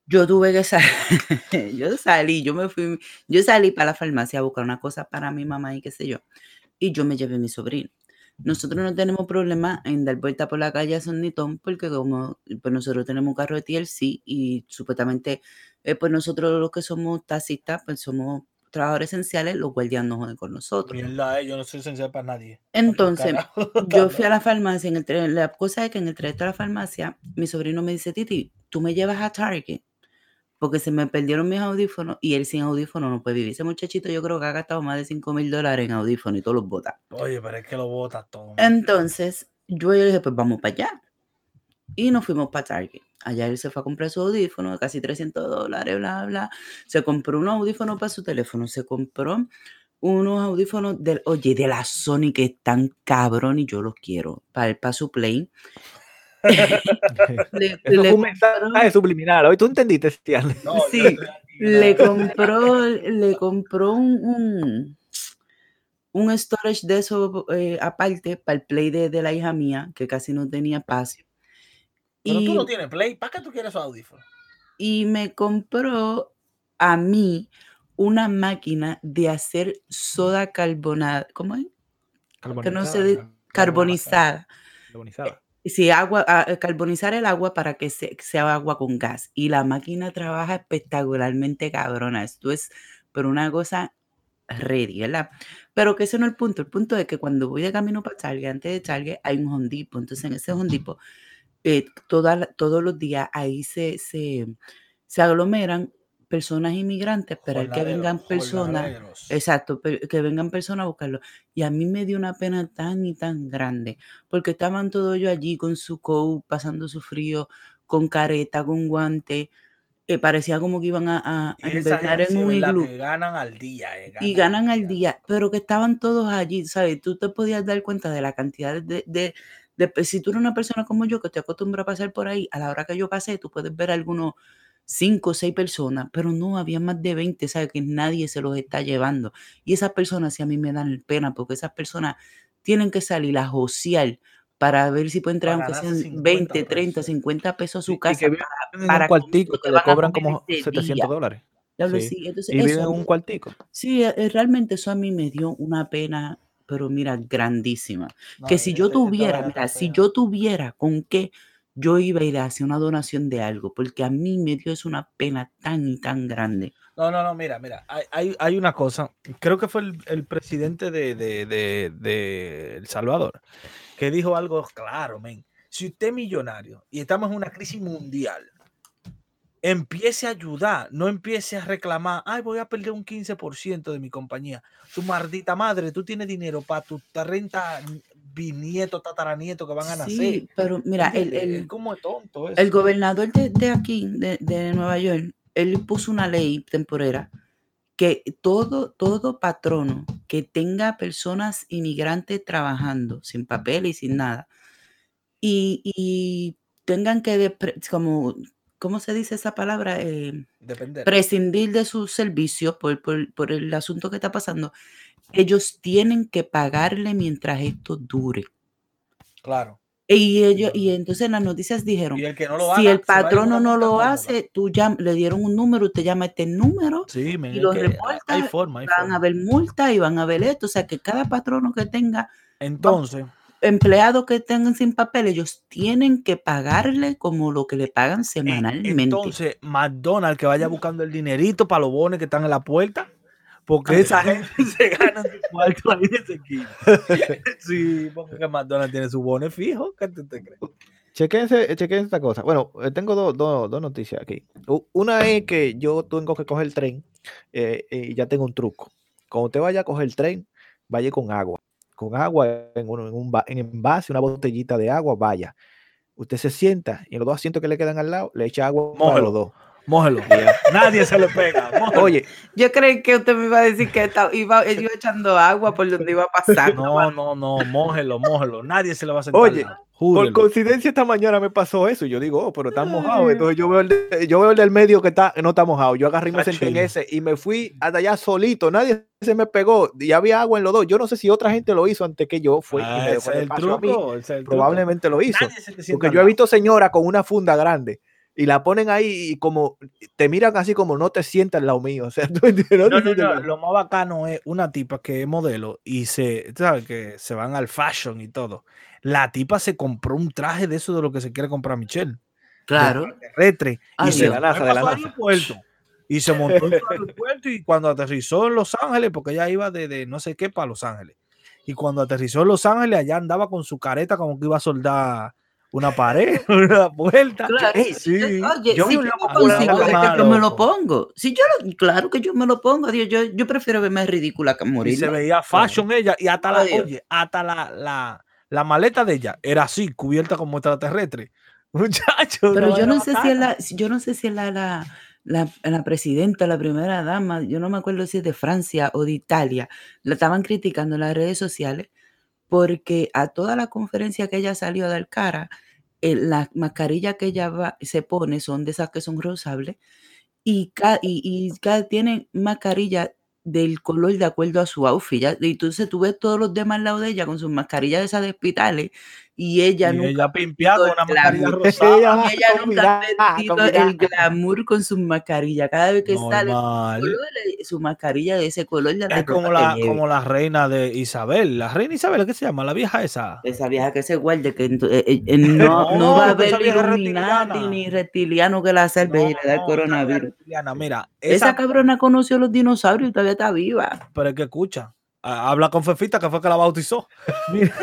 Yo tuve que salir, [LAUGHS] yo salí, yo me fui, yo salí para la farmacia a buscar una cosa para mi mamá y qué sé yo, y yo me llevé a mi sobrino. Nosotros no tenemos problema en dar vuelta por la calle a Son Nitón porque como pues nosotros tenemos un carro de TLC y supuestamente eh, pues nosotros los que somos taxistas pues somos trabajadores esenciales, los guardias no joden con nosotros. Mierda, eh, yo no soy esencial para nadie. Entonces, [LAUGHS] yo fui a la farmacia, en el la cosa es que en el trayecto a la farmacia, mi sobrino me dice, Titi, tú me llevas a Target, porque se me perdieron mis audífonos y él sin audífonos no puede vivir. Ese muchachito yo creo que ha gastado más de 5 mil dólares en audífonos y todos los bota. Oye, pero es que lo botas todo. Entonces, yo le dije, pues vamos para allá. Y nos fuimos para Target. Allá él se fue a comprar su audífono de casi 300 dólares, bla, bla. Se compró un audífono para su teléfono. Se compró unos audífonos del, oye, de la Sony que están cabrón y yo los quiero. Para, para su Play. [LAUGHS] [LAUGHS] Le, Eso le compró- subliminal. Hoy tú entendiste. No, sí, le compró, le compró un, un, un storage de eso eh, aparte para el play de, de la hija mía, que casi no tenía espacio. Pero tú Y, no tienes play. ¿Para qué tú quieres esos audífonos? y me compró a mí una máquina de hacer soda carbonada. ¿Cómo es? Que no se de- carbonizada. Carbonizada. Sí, agua, a- a carbonizar el agua para que se, sea agua con gas. Y la máquina trabaja espectacularmente cabrona. Esto es, pero una cosa ready, ¿verdad? Pero que ese no es el punto. El punto es que cuando voy de camino para Target, antes de Target, hay un hondipo. Entonces, en ese hondipo, eh, toda todos los días ahí se, se, se aglomeran personas inmigrantes, esperar que vengan personas. Exacto, que vengan personas a buscarlo. Y a mí me dio una pena tan y tan grande, porque estaban todos ellos allí con su coat, pasando su frío, con careta, con guante. eh, parecía como que iban a, a- gente, en un iglú ganan al día. eh, y ganan al día, pero que estaban todos allí, ¿sabes? Tú te podías dar cuenta de la cantidad de, de, de- si tú eres una persona como yo que te acostumbra a pasar por ahí, a la hora que yo pasé, tú puedes ver algunos cinco o seis personas, pero no, había más de 20, ¿sabes? Que nadie se los está llevando. Y esas personas sí a mí me dan pena, porque esas personas tienen que salir a josear para ver si pueden traer aunque sean 50 20, 30, pesos. 50 pesos a su Y- y casa. que para- un cuartico que le cobran como ese 700 día. dólares. Sí. entonces Y viven en un cuartico. Sí, eh, realmente eso a mí me dio una pena, pero mira, grandísima. No, que si yo tuviera, mira, si yo tuviera con qué, yo iba a ir a hacer una donación de algo, porque a mí me dio eso una pena tan y tan grande. No, no, no, mira, mira, hay, hay, hay una cosa, creo que fue el, el presidente de, de, de- de El Salvador, que dijo algo claro, men. Si usted es millonario y estamos en una crisis mundial, empiece a ayudar, no empiece a reclamar, ay, voy a perder un 15% de mi compañía. Tu maldita madre, tú tienes dinero para tus 30 bisnietos, tataranietos que van a nacer. Sí, pero mira, el, el- es como tonto eso. el gobernador de, de aquí, de, de Nueva York, él puso una ley temporera que todo, todo patrono que tenga personas inmigrantes trabajando sin papel y sin nada, y, y tengan que, como, ¿cómo se dice esa palabra? Eh, Depender. prescindir de sus servicios por, por- por el asunto que está pasando, ellos tienen que pagarle mientras esto dure. Claro. Y ellos, y entonces en las noticias dijeron, Y el que no lo si el patrono no lo hace, tú ya le dieron un número, usted llama este número, Sí, men, y es lo que hay- reporta, hay forma, hay van forma. a ver multa y van a ver esto. O sea que cada patrono que tenga Entonces, empleados que tengan sin papel, ellos tienen que pagarle como lo que le pagan en- semanalmente. entonces McDonald's que vaya buscando el dinerito para los bonos que están en la puerta, porque Ah. esa gente [LAUGHS] se gana su cuarto ahí de esa esquina. [LAUGHS] Sí, porque que McDonald's tiene su bono fijo, ¿qué tú te crees? Chequense, chequense esta cosa. Bueno, eh, tengo dos dos- dos noticias aquí. Una es que yo tengo que coger el tren eh, y ya tengo un truco. Cuando usted vaya a coger el tren, vaya con agua. Con agua en un, en un en envase, una botellita de agua, vaya. Usted se sienta y en los dos asientos que le quedan al lado, le echa agua a Mójelo. los dos. Mójelo. [LAUGHS] Nadie se le pega. [LAUGHS] mójelo. Oye, Yo creí que usted me iba a decir que estaba, iba, yo iba echando agua por donde iba pasando. No, no, no, mójelo, mójelo. Nadie se le va a sentar. Oye, al por coincidencia esta mañana me pasó eso. y Yo digo, oh, pero está mojado. Entonces yo veo el, de- yo veo el del medio que está, no está mojado. Yo agarré y me senté en ese y me fui hasta allá solito. Nadie se me pegó. Y había agua en los dos. Yo no sé si otra gente lo hizo antes que yo fui. y Ah, me ese el espacio a mí. truco. ese es el truco. Probablemente lo hizo. Porque yo he visto señoras con una funda grande y la ponen ahí y como te miran así como no te sientas al lado mío. O sea, [LAUGHS] No, no no, no. Lo más bacano es una tipa que es modelo y se, sabes que se van al fashion y todo. La tipa se compró un traje de eso de lo que se quiere comprar Michelle. Claro. Retre. Ay, y se. De la NASA, de la aeropuerto. Y se montó en el aeropuerto [LAUGHS] y cuando aterrizó en Los Ángeles, porque ella iba de, de no sé qué para Los Ángeles. Y cuando aterrizó en Los Ángeles, allá andaba con su careta como que iba a soldar una pared, [LAUGHS] una puerta. Claro. Sí. Oye, Yo si yo un lo consigo, es que yo me lo pongo. Si yo lo, claro que yo me lo pongo, Dios, yo, yo prefiero verme ridícula que Y morir. se veía fashion ella y hasta la, oye, hasta la, la, la maleta de ella era así, cubierta como extraterrestre. [LAUGHS] Muchacho. Pero una yo no sé si la, yo no sé si es la, la, la, la presidenta, la primera dama, yo no me acuerdo si es de Francia o de Italia, la estaban criticando en las redes sociales porque a toda la conferencia que ella salió a dar cara, eh, las mascarillas que ella va- se pone son de esas que son reusables y, ca- y, y ca- tienen mascarilla del color de acuerdo a su outfit. Y entonces tú ves todos los demás al lado de ella con sus mascarillas de esas de hospitales y ella Y nunca ella pimpeada con una el mascarilla glamour. rosada. Ella nunca ha perdido el glamour con su mascarilla. Cada vez que sale Normal. color, eh, su mascarilla de ese color la Es como la, como la reina de Isabel. La reina Isabel, ¿qué se llama? La vieja esa. Esa vieja que se guarde, que eh, eh, eh, [LAUGHS] no, no No, va a haber reptiliana. ni reptiliano que la salve y le da el No, coronavirus. Diana, mira, Esa, esa, cabrona conoció los dinosaurios y todavía está viva. pero es que escucha. Ah, Habla con Fefita, que fue que la bautizó. Mira,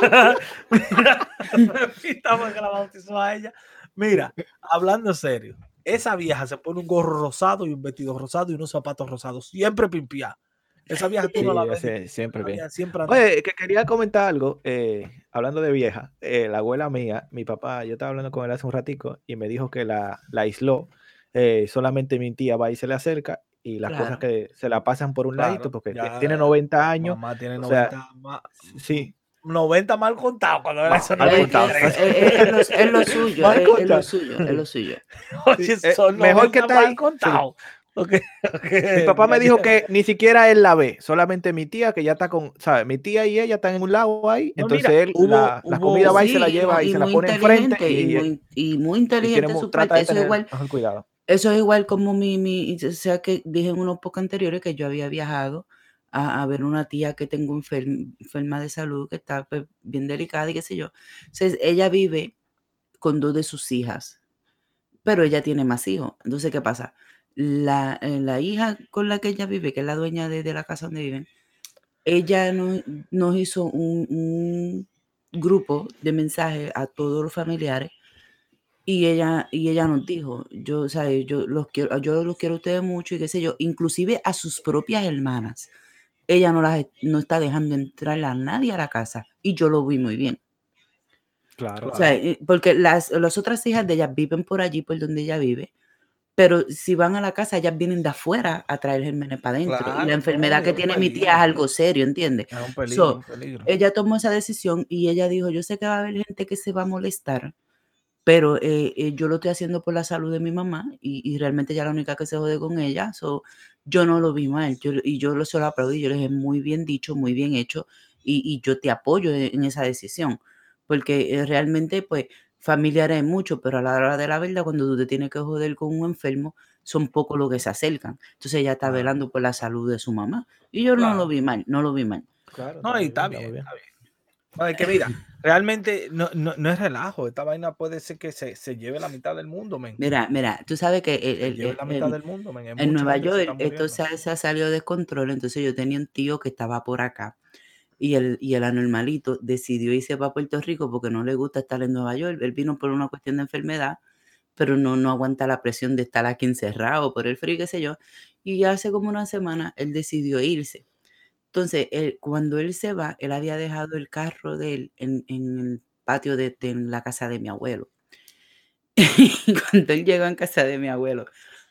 [LAUGHS] mira, Fefita fue que la bautizó a ella. Mira, hablando serio, esa vieja se pone un gorro rosado y un vestido rosado y unos zapatos rosados, siempre pimpiada. Esa vieja tú Sí, no la ves. siempre bien. siempre Oye, que quería comentar algo, eh, hablando de vieja, eh, la abuela mía, mi papá, yo estaba hablando con él hace un ratico y me dijo que la, la aisló, eh, solamente mi tía va y se le acerca y las cosas que se la pasan por un Claro, ladito porque ya tiene 90 años, Mamá tiene o sea, 90, ma- sí, 90 mal contado cuando era Mal- eso. mal [LAUGHS] Es, contado. es- es- es lo, es lo suyo, Mal es, es lo suyo, es lo suyo. [LAUGHS] Oye, Sí, eh, son mejor que 90 está mal ahí, sí. contado. Ok, ok, Mi papá me dijo que ni siquiera él la ve, solamente mi tía que ya está con, ¿sabes? Mi tía y ella están en un lado ahí, No, entonces mira, él hubo- la, comida va y se la lleva y, se la pone enfrente y, y, muy, y muy inteligente su parte. Eso igual, cuidado. Eso es igual como mi, mi, o sea que dije en unos pocos anteriores que yo había viajado a, a ver una tía que tengo enferm- enferma de salud, que está pues, bien delicada y qué sé yo. Entonces, ella vive con dos de sus hijas, pero ella tiene más hijos. Entonces, ¿qué pasa? La, eh, la hija con la que ella vive, que es la dueña de, de la casa donde viven, ella nos, nos hizo un grupo de mensajes a todos los familiares y ella, y ella nos dijo, yo, o sea, yo los quiero, yo los quiero a ustedes mucho y qué sé yo, inclusive a sus propias hermanas. Ella no las no está dejando entrar a nadie a la casa y yo lo vi muy bien. Claro. O sea, porque las, las otras hijas de ella viven por allí, por donde ella vive, pero si van a la casa, ellas vienen de afuera a traer gérmenes para adentro. y la enfermedad que tiene mi tía es algo serio, ¿entiendes? Es un peligro, So, un peligro. Ella tomó esa decisión y ella dijo, yo sé que va a haber gente que se va a molestar, pero eh, eh, yo lo estoy haciendo por la salud de mi mamá y, y realmente es la única que se jode con ella. So, yo no lo vi mal yo, y yo lo, se lo aplaudí. Yo le dije, muy bien dicho, muy bien hecho y, y yo te apoyo en, en esa decisión. Porque eh, realmente, pues, familiares hay mucho, pero a la hora de la verdad, cuando tú te tienes que joder con un enfermo, son pocos los que se acercan. Entonces ella está velando por la salud de su mamá. Y yo no lo vi mal, no lo vi mal. Claro, No, y está bien, está bien. No, es que mira, realmente no, no, no es relajo. Esta vaina puede ser que se, se lleve la mitad del mundo, men. Mira, mira, tú sabes que el- Se el- lleve el- la mitad el- del mundo, men. Hay en Nueva York esto se, se ha salido de entonces yo tenía un tío que estaba por acá y el, y el anormalito decidió irse para Puerto Rico porque no le gusta estar en Nueva York. Él vino por una cuestión de enfermedad, pero no, no aguanta la presión de estar aquí encerrado por el frío, qué sé yo. Y hace como una semana él decidió irse. Entonces, él, cuando él se va, él había dejado el carro de él en, en el patio de, de la casa de mi abuelo. [LAUGHS] Cuando él llegó en casa de mi abuelo,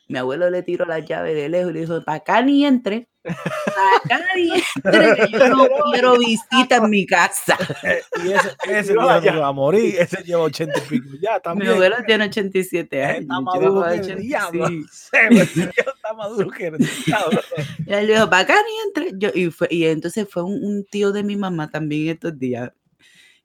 Mi abuelo le tiró la llave de lejos y le dijo, para acá ni entre. Para acá ni entre, que yo no [LAUGHS] quiero visita en mi casa. Eh, y ese, [LAUGHS] ese No, ya. va a morir, ese lleva 80 y pico ya Mi también. abuelo tiene 87 Eh, años. Está maduro que el 80, diablo. sí. [LAUGHS] Está maduro que el diablo. Y él dijo, para acá ni entre. Yo, y, fue, y entonces fue un, un tío de mi mamá también estos días,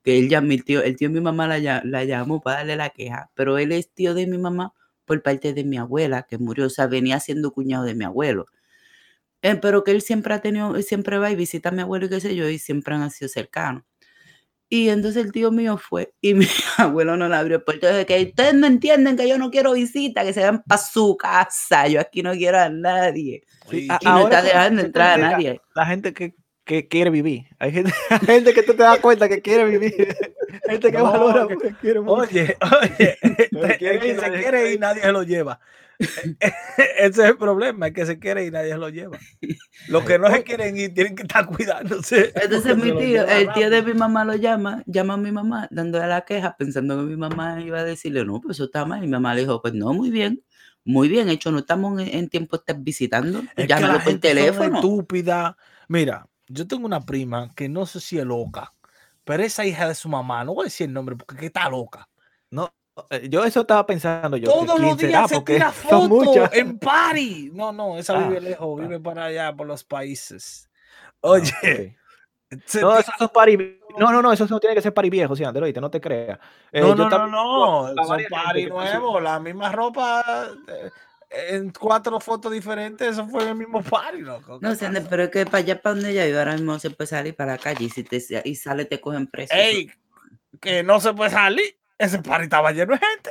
que él ya, mi tío, el tío de mi mamá la, la llamó para darle la queja, pero él es tío de mi mamá por parte de mi abuela, que murió, o sea, venía siendo cuñado de mi abuelo. Eh, pero que él siempre ha tenido, él siempre va y visita a mi abuelo y qué sé yo, y siempre han sido cercanos. Y entonces el tío mío fue y [LAUGHS] mi abuelo no le abrió el puerto. Dice que ustedes no entienden que yo no quiero visita, que se van para su casa. Yo aquí no quiero a nadie. Sí, Y- no está dejando entrar a nadie. La gente que, que quiere vivir. Hay gente, [LAUGHS] hay gente que tú te das cuenta que quiere vivir. [LAUGHS] Gente que No, valora que- porque quiere. Oye, [LAUGHS] oye, el que se nadie quiere ir. nadie se lo lleva. Ese es el problema, el que se quiere ir, nadie se lo lleva. Los que no se quieren ir tienen que estar cuidándose. Entonces mi tío, el tío de mi mamá lo llama, llama a mi mamá dándole la queja, pensando que mi mamá iba a decirle, no, pues eso está mal. Y mi mamá le dijo, pues no, muy bien, muy bien hecho, no estamos en, en tiempo de estar visitando, Es llámalo por teléfono. estúpida. Mira, yo tengo una prima que no sé si es loca, pero esa hija de su mamá, no voy a decir el nombre porque que está loca. No, eh, yo eso estaba pensando yo. Todos los días se tira [LAUGHS] muchas. en party. No, no, esa Ah, vive lejos, ah. vive para allá, por los países. Ah, Oye, [LAUGHS] No, esos son. No, no, no, esos no tiene que ser pari viejos, sí, Android, no te creas. Eh, no, no, no, no, son pasó- nuevos, la misma ropa eh, en cuatro fotos diferentes, eso fue el mismo party, loco. ¿qué No sé, pasa? pero es que para allá, para donde ella vive, ahora mismo se puede salir para la calle y si te y sale te cogen preso. Ey, que no se puede salir, ese party estaba lleno de gente.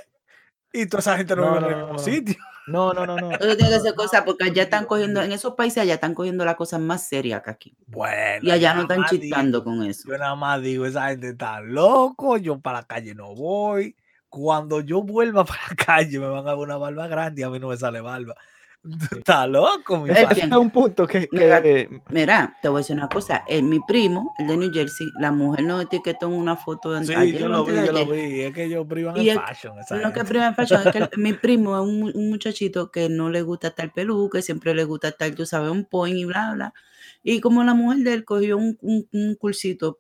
Y toda esa gente no, No, vive en el mismo no. sitio. No, no, no, no. Eso tiene que ser cosa, [LAUGHS] porque allá están cogiendo, en esos países allá están cogiendo la cosa más seria que aquí. Bueno. Y allá no están chistando digo- con eso. Yo nada más digo, esa gente está loco, yo para la calle no voy. Cuando yo vuelva [LAUGHS] para la calle me van a dar una barba grande y a mí no me sale barba. [LAUGHS] Está loco, mi Es Ese padre. bien. es un punto que, que, Mira, eh, Mira, te voy a decir una cosa. El, mi primo, el de New Jersey, la mujer nos etiquetó en una foto de Sí, ayer yo lo vi, yo lo vi. Es que ellos privan el- fashion. esa Lo que gente. en fashion es que el- [LAUGHS] mi primo es un, mu- un muchachito que no le gusta estar pelú, que siempre le gusta estar, tú sabes, un point y bla, bla. Y como la mujer de él cogió un, un, un cursito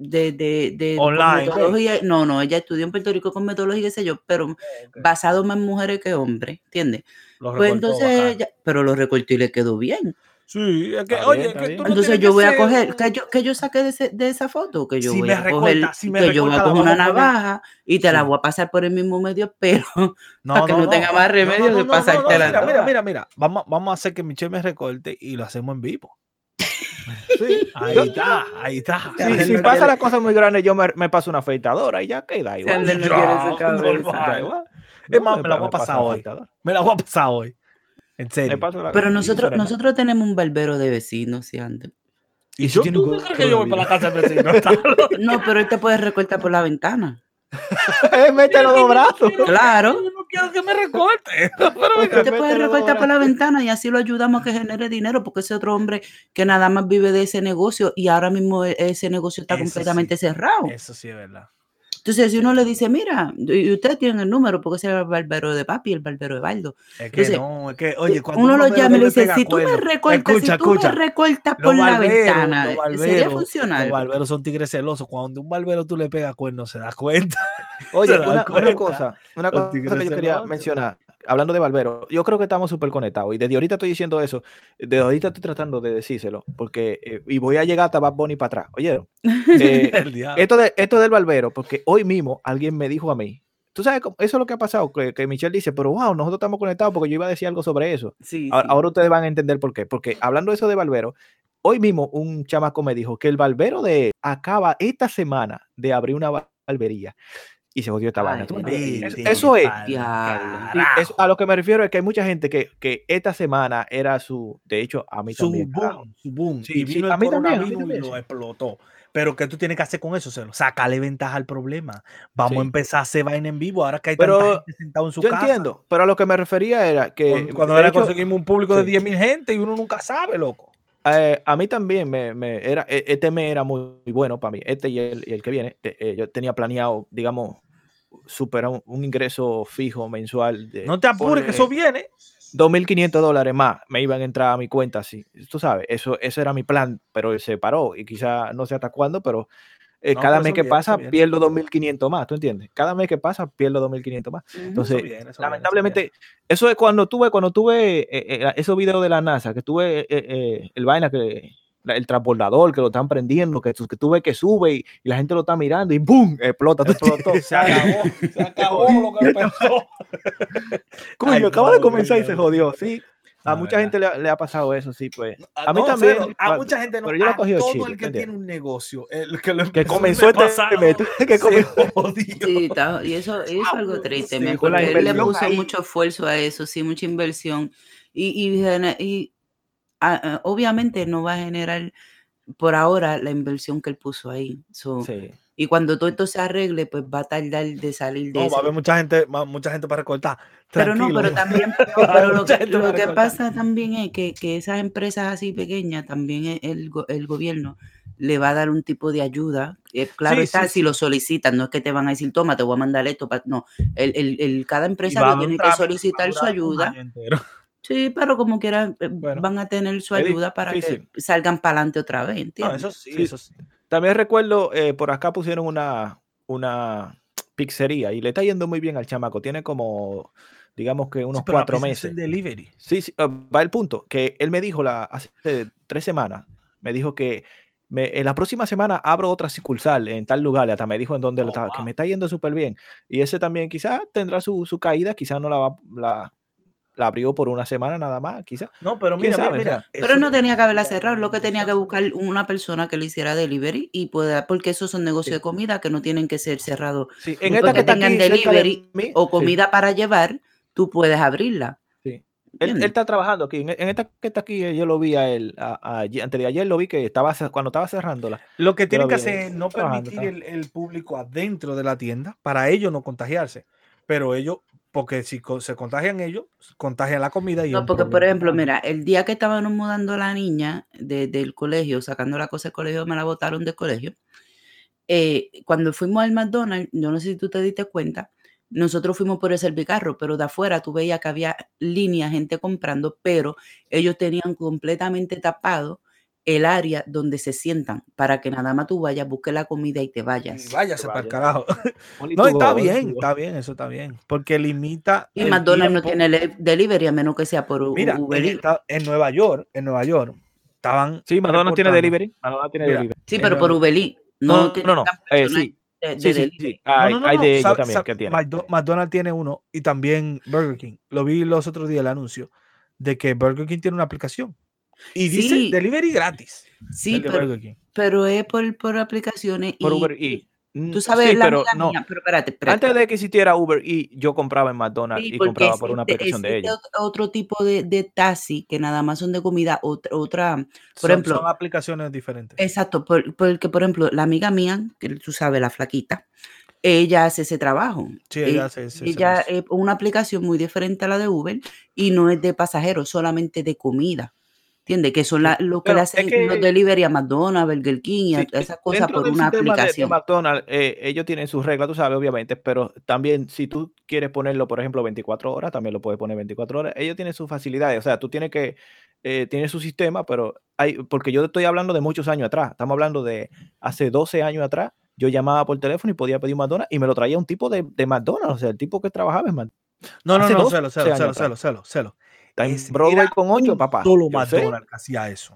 de, de, de Online, no, no, ella estudió en Puerto Rico con metodología, qué sé yo, pero Ok. basado más en mujeres que hombres, ¿entiendes? Lo Pues entonces, ella- pero lo recortó y le quedó bien. Sí, es que, oye, bien, está que tú no Entonces yo que voy a coger, un- que yo, que yo saqué de, ese- de esa foto, que yo Si voy me a coger, recorta, si me que yo voy a la coger una navaja y te la Sí. voy a pasar por el mismo medio, [LAUGHS] pero para que no tenga más remedio que no, no, pasártela Mira, mira, mira, mira. Vamos, vamos a hacer que Michelle me recorte y lo hacemos en vivo. Sí. Ahí está, ahí está. Sí, Si, no pasa quiere- la cosa muy grande, yo me, me paso una afeitadora y ya queda igual. No Ya, igual. Es más, me la voy a pasar hoy. Me la voy a pasar hoy. En serio. la- Pero nosotros, nosotros tenemos un barbero de vecinos, si antes. ¿Y yo, tú crees que yo voy para la casa del vecino? [LAUGHS] No, pero él te puede recortar por la ventana. [LAUGHS] Eh, Mete los dos brazos. Claro. Yo no quiero que me recorte. [LAUGHS] Pero te Mete puede los dos recortar por la ventana y así lo ayudamos a que genere dinero, porque ese otro hombre que nada más vive de ese negocio y ahora mismo e- ese negocio está Eso completamente sí. cerrado. Eso sí es verdad. Entonces, si uno le dice, mira, y ustedes tienen el número, porque ese es el barbero de papi, el barbero de Baldo. Es que Entonces, no, es que, oye, cuando uno un lo llama y le dice, si tú me cuerno- recortas, escucha, si tú escucha, me recortas por la ventana, eh, sería barberos, funcional. Los barberos son tigres celosos. Cuando un barbero tú le pegas cuernos, se da cuenta. [LAUGHS] Oye, una, una cuenta. cosa, una cosa que yo quería mencionar, hablando de Barbero, yo creo que estamos súper conectados y desde ahorita estoy diciendo eso, desde ahorita estoy tratando de decírselo, porque, eh, y voy a llegar hasta Bad Bunny para atrás, ¿oyeron? [LAUGHS] Eh, esto, de, esto del Barbero, porque hoy mismo alguien me dijo a mí, tú sabes, cómo- eso es lo que ha pasado, que, que Michelle dice, pero wow, nosotros estamos conectados porque yo iba a decir algo sobre eso. Sí, Ahora, sí. ahora ustedes van a entender por qué, porque hablando de eso de Barbero, hoy mismo un chamaco me dijo que el Barbero de él acaba esta semana de abrir una bar- barbería y se jodió esta vaina. Ay, ¿tú me Eso- es. eso- a lo que me refiero es que hay mucha gente que, que esta semana era su, de hecho, a mí su también. boom, su boom. Sí, y sí, vino a mí también, a mí coronavirus también, y lo explotó. Pero ¿qué tú tienes que hacer con eso? Sacarle ventaja al problema. Vamos Sí. a empezar a hacer vaina en vivo ahora que hay Pero tanta gente en su Yo casa. entiendo, pero a lo que me refería era que Cuando, ahora hecho, conseguimos un público de sí. 10.000 gente y uno nunca sabe, loco. eh, a mí también me, me era, e- este mes era muy, muy bueno para mí, este y el, y el que viene. eh, eh, yo tenía planeado, digamos, superar un, un ingreso fijo mensual. De, No te apures, que eso viene. 2.500 dólares más me iban a entrar a mi cuenta, sí. Tú sabes, eso, ese era mi plan, pero se paró y quizá no sé hasta cuándo, pero eh, No, cada pero mes que viene, pasa viene. pierdo 2.500 más, ¿tú entiendes? Cada mes que pasa pierdo 2.500 más. Entonces, Eso viene, eso lamentablemente, eso es cuando tuve, cuando tuve eh, eh, esos videos de la NASA, que tuve eh, eh, el vaina que el transbordador que lo están prendiendo, que, tú- que tú ves que sube y, y la gente lo está mirando y ¡boom! explota. ¿tú Explotó, [LAUGHS] se acabó, se acabó lo que empezó. [LAUGHS] Coño, Ay, acaba de no, comenzar y se jodió, sí. A No, mucha verdad. gente le, ha- le ha pasado eso, sí, pues. A mí no, también, cero, a mucha gente no, pero yo lo a cogí todo chill, el que ¿entiendes? tiene un negocio, el que, lo Que empezó comenzó este que se comenzó- [LAUGHS] jodió. Sí, está- y eso, eso es algo triste, Sí, la porque él le puso ahí. mucho esfuerzo a eso, sí, mucha inversión. Y, y, y, obviamente no va a generar por ahora la inversión que él puso ahí. So, Sí. Y cuando todo esto se arregle, pues va a tardar de salir de No, eso. va a haber mucha gente, mucha gente para recortar. Pero no, pero también, [LAUGHS] pero lo que, lo pasa también es que, que esas empresas así pequeñas, también e- el, el gobierno le va a dar un tipo de ayuda. Eh, claro Sí, está, sí, si lo solicitan, no es que te van a decir, toma, te voy a mandar esto. pa-". No, el, el- el- cada Y va a empresario haber un tiene que solicitar su ayuda. Sí, pero como quiera, eh, Bueno, van a tener su ayuda para que salgan para adelante otra vez, No, ¿entiendes? eso sí, Sí. eso sí. También recuerdo, eh, por acá pusieron una, una pizzería y le está yendo muy bien al chamaco. Tiene como, digamos que unos Sí, pero cuatro pizza es meses. el delivery. Sí, sí, ah, va el punto, que él me dijo la, hace tres semanas, me dijo que me- en la próxima semana abro otra sucursal en tal lugar, y hasta me dijo en dónde lo Oh, estaba, que wow. me está yendo súper bien. Y ese también quizás tendrá su, su caída, quizás no la va, la, la abrió por una semana nada más, quizás. No, pero ¿Quién mira, mira, mira, Pero no tenía que haberla cerrado, lo que tenía que buscar una persona que le hiciera delivery y pueda, porque esos son negocios Sí. de comida que no tienen que ser cerrados. Sí, en esta que tengan aquí cerca de delivery mí, O sí, comida para llevar, tú puedes abrirla. sí. Él, está trabajando aquí. En, en esta que está aquí, eh, yo lo vi a él a- a- ayer- antes de ayer, lo vi que estaba cuando estaba cerrándola. Lo que tienen lo que hacer es no permitir el público adentro de la tienda para ellos no contagiarse. Pero ellos, porque si se contagian ellos, contagian la comida y No, porque por ejemplo, mira, el día que estábamos mudando a la niña de- del colegio, sacando la cosa del colegio, me la botaron del colegio. eh, cuando fuimos al McDonald's, yo no sé si tú te diste cuenta, nosotros fuimos por el servicarro, pero de afuera tú veías que había línea, gente comprando, pero ellos tenían completamente tapado el área donde se sientan para que nada más tú vayas, busques la comida y te Y vayas. váyase para el carajo. [LAUGHS] No, está bien, está bien, eso está bien. Porque limita. Y McDonald's no tiene delivery a menos que sea por Mira, Uber en, en Nueva York, en Nueva York, estaban. Sí, Madonna tiene delivery. Madonna tiene Mira, delivery. Sí, pero por Uber. No, No, no, tiene eh, sí, de, de sí, sí, Hay, no, no, hay no, de ellos también sabe- que tienen. McDo- McDonald's tiene uno y también Burger King. Lo vi los otros días el anuncio de que Burger King tiene una aplicación y dice Sí. delivery gratis. Sí, pero, es por, por aplicaciones Por y Uber. Mm, tú sabes sí, la pero no. mía, pero espérate, espérate. Antes de que existiera Uber Eats, yo compraba en McDonald's Sí, y compraba por una existe- aplicación de ellos. ot- otro tipo de, de taxi que nada más son de comida, otra, otra por Son, ejemplo, son aplicaciones diferentes. exacto, por- porque por ejemplo, la amiga mía, que tú sabes, la flaquita, ella hace ese trabajo. Sí, ella Eh, hace ese ella es una aplicación muy diferente a la de Uber y no es de pasajeros, solamente de comida. ¿Entiendes? Que son la- lo que le es hacen que- los delivery a McDonald's, Burger King y a Sí, esas cosas por del una sistema de- de, aplicación. McDonald's, eh, ellos tienen sus reglas, tú sabes, obviamente, pero también si tú quieres ponerlo, por ejemplo, 24 horas, también lo puedes poner 24 horas. Ellos tienen sus facilidades, o sea, tú tienes que, eh, tiene su sistema, pero hay, porque yo estoy hablando de muchos años atrás, estamos hablando de hace 12 años atrás, yo llamaba por teléfono y podía pedir un McDonald's y me lo traía un tipo de, de McDonald's, o sea, el tipo que trabajaba en McDonald's. No, no, no, 12 celo, celo, celo, celo, celo, celo. Está en Ese Broadway con 8, un papá. Solo. McDonald's que hacía eso.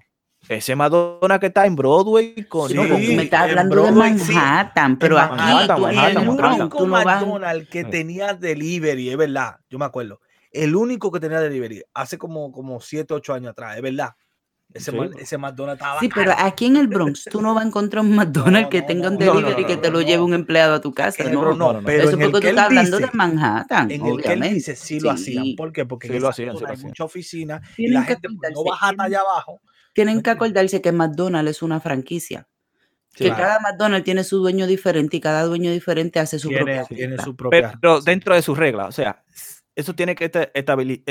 Ese McDonald's que está en Broadway con... Sí, no, con- me estás hablando de sí. Manhattan, pero En aquí Manhattan, tú en Manhattan, el Manhattan. Único. McDonald's que Sí. tenía delivery, es verdad, yo me acuerdo. El único que tenía delivery hace como, como 7, 8 años atrás, es verdad. Ese, Sí. ese McDonald's estaba. Sí, pero aquí en el Bronx tú no vas a encontrar un McDonald's No, que tenga un no, no, no, delivery no, que te lo lleve un empleado a tu casa, el no. No, pero Eso el porque tú estás hablando dice, de Manhattan, en el que él obviamente. dice sí lo hacían. Sí. ¿Por qué? Porque Sí lo hacían, sí hay hacían. mucha oficina y la gente pues, no baja hasta allá abajo. Tienen que acordarse que McDonald's es una franquicia. Sí. Que Claro. cada McDonald's tiene su dueño diferente y cada dueño diferente hace su Tiene, propia tiene fiesta. su propia. pero dentro de sus reglas, o sea, eso tiene que estar estabili-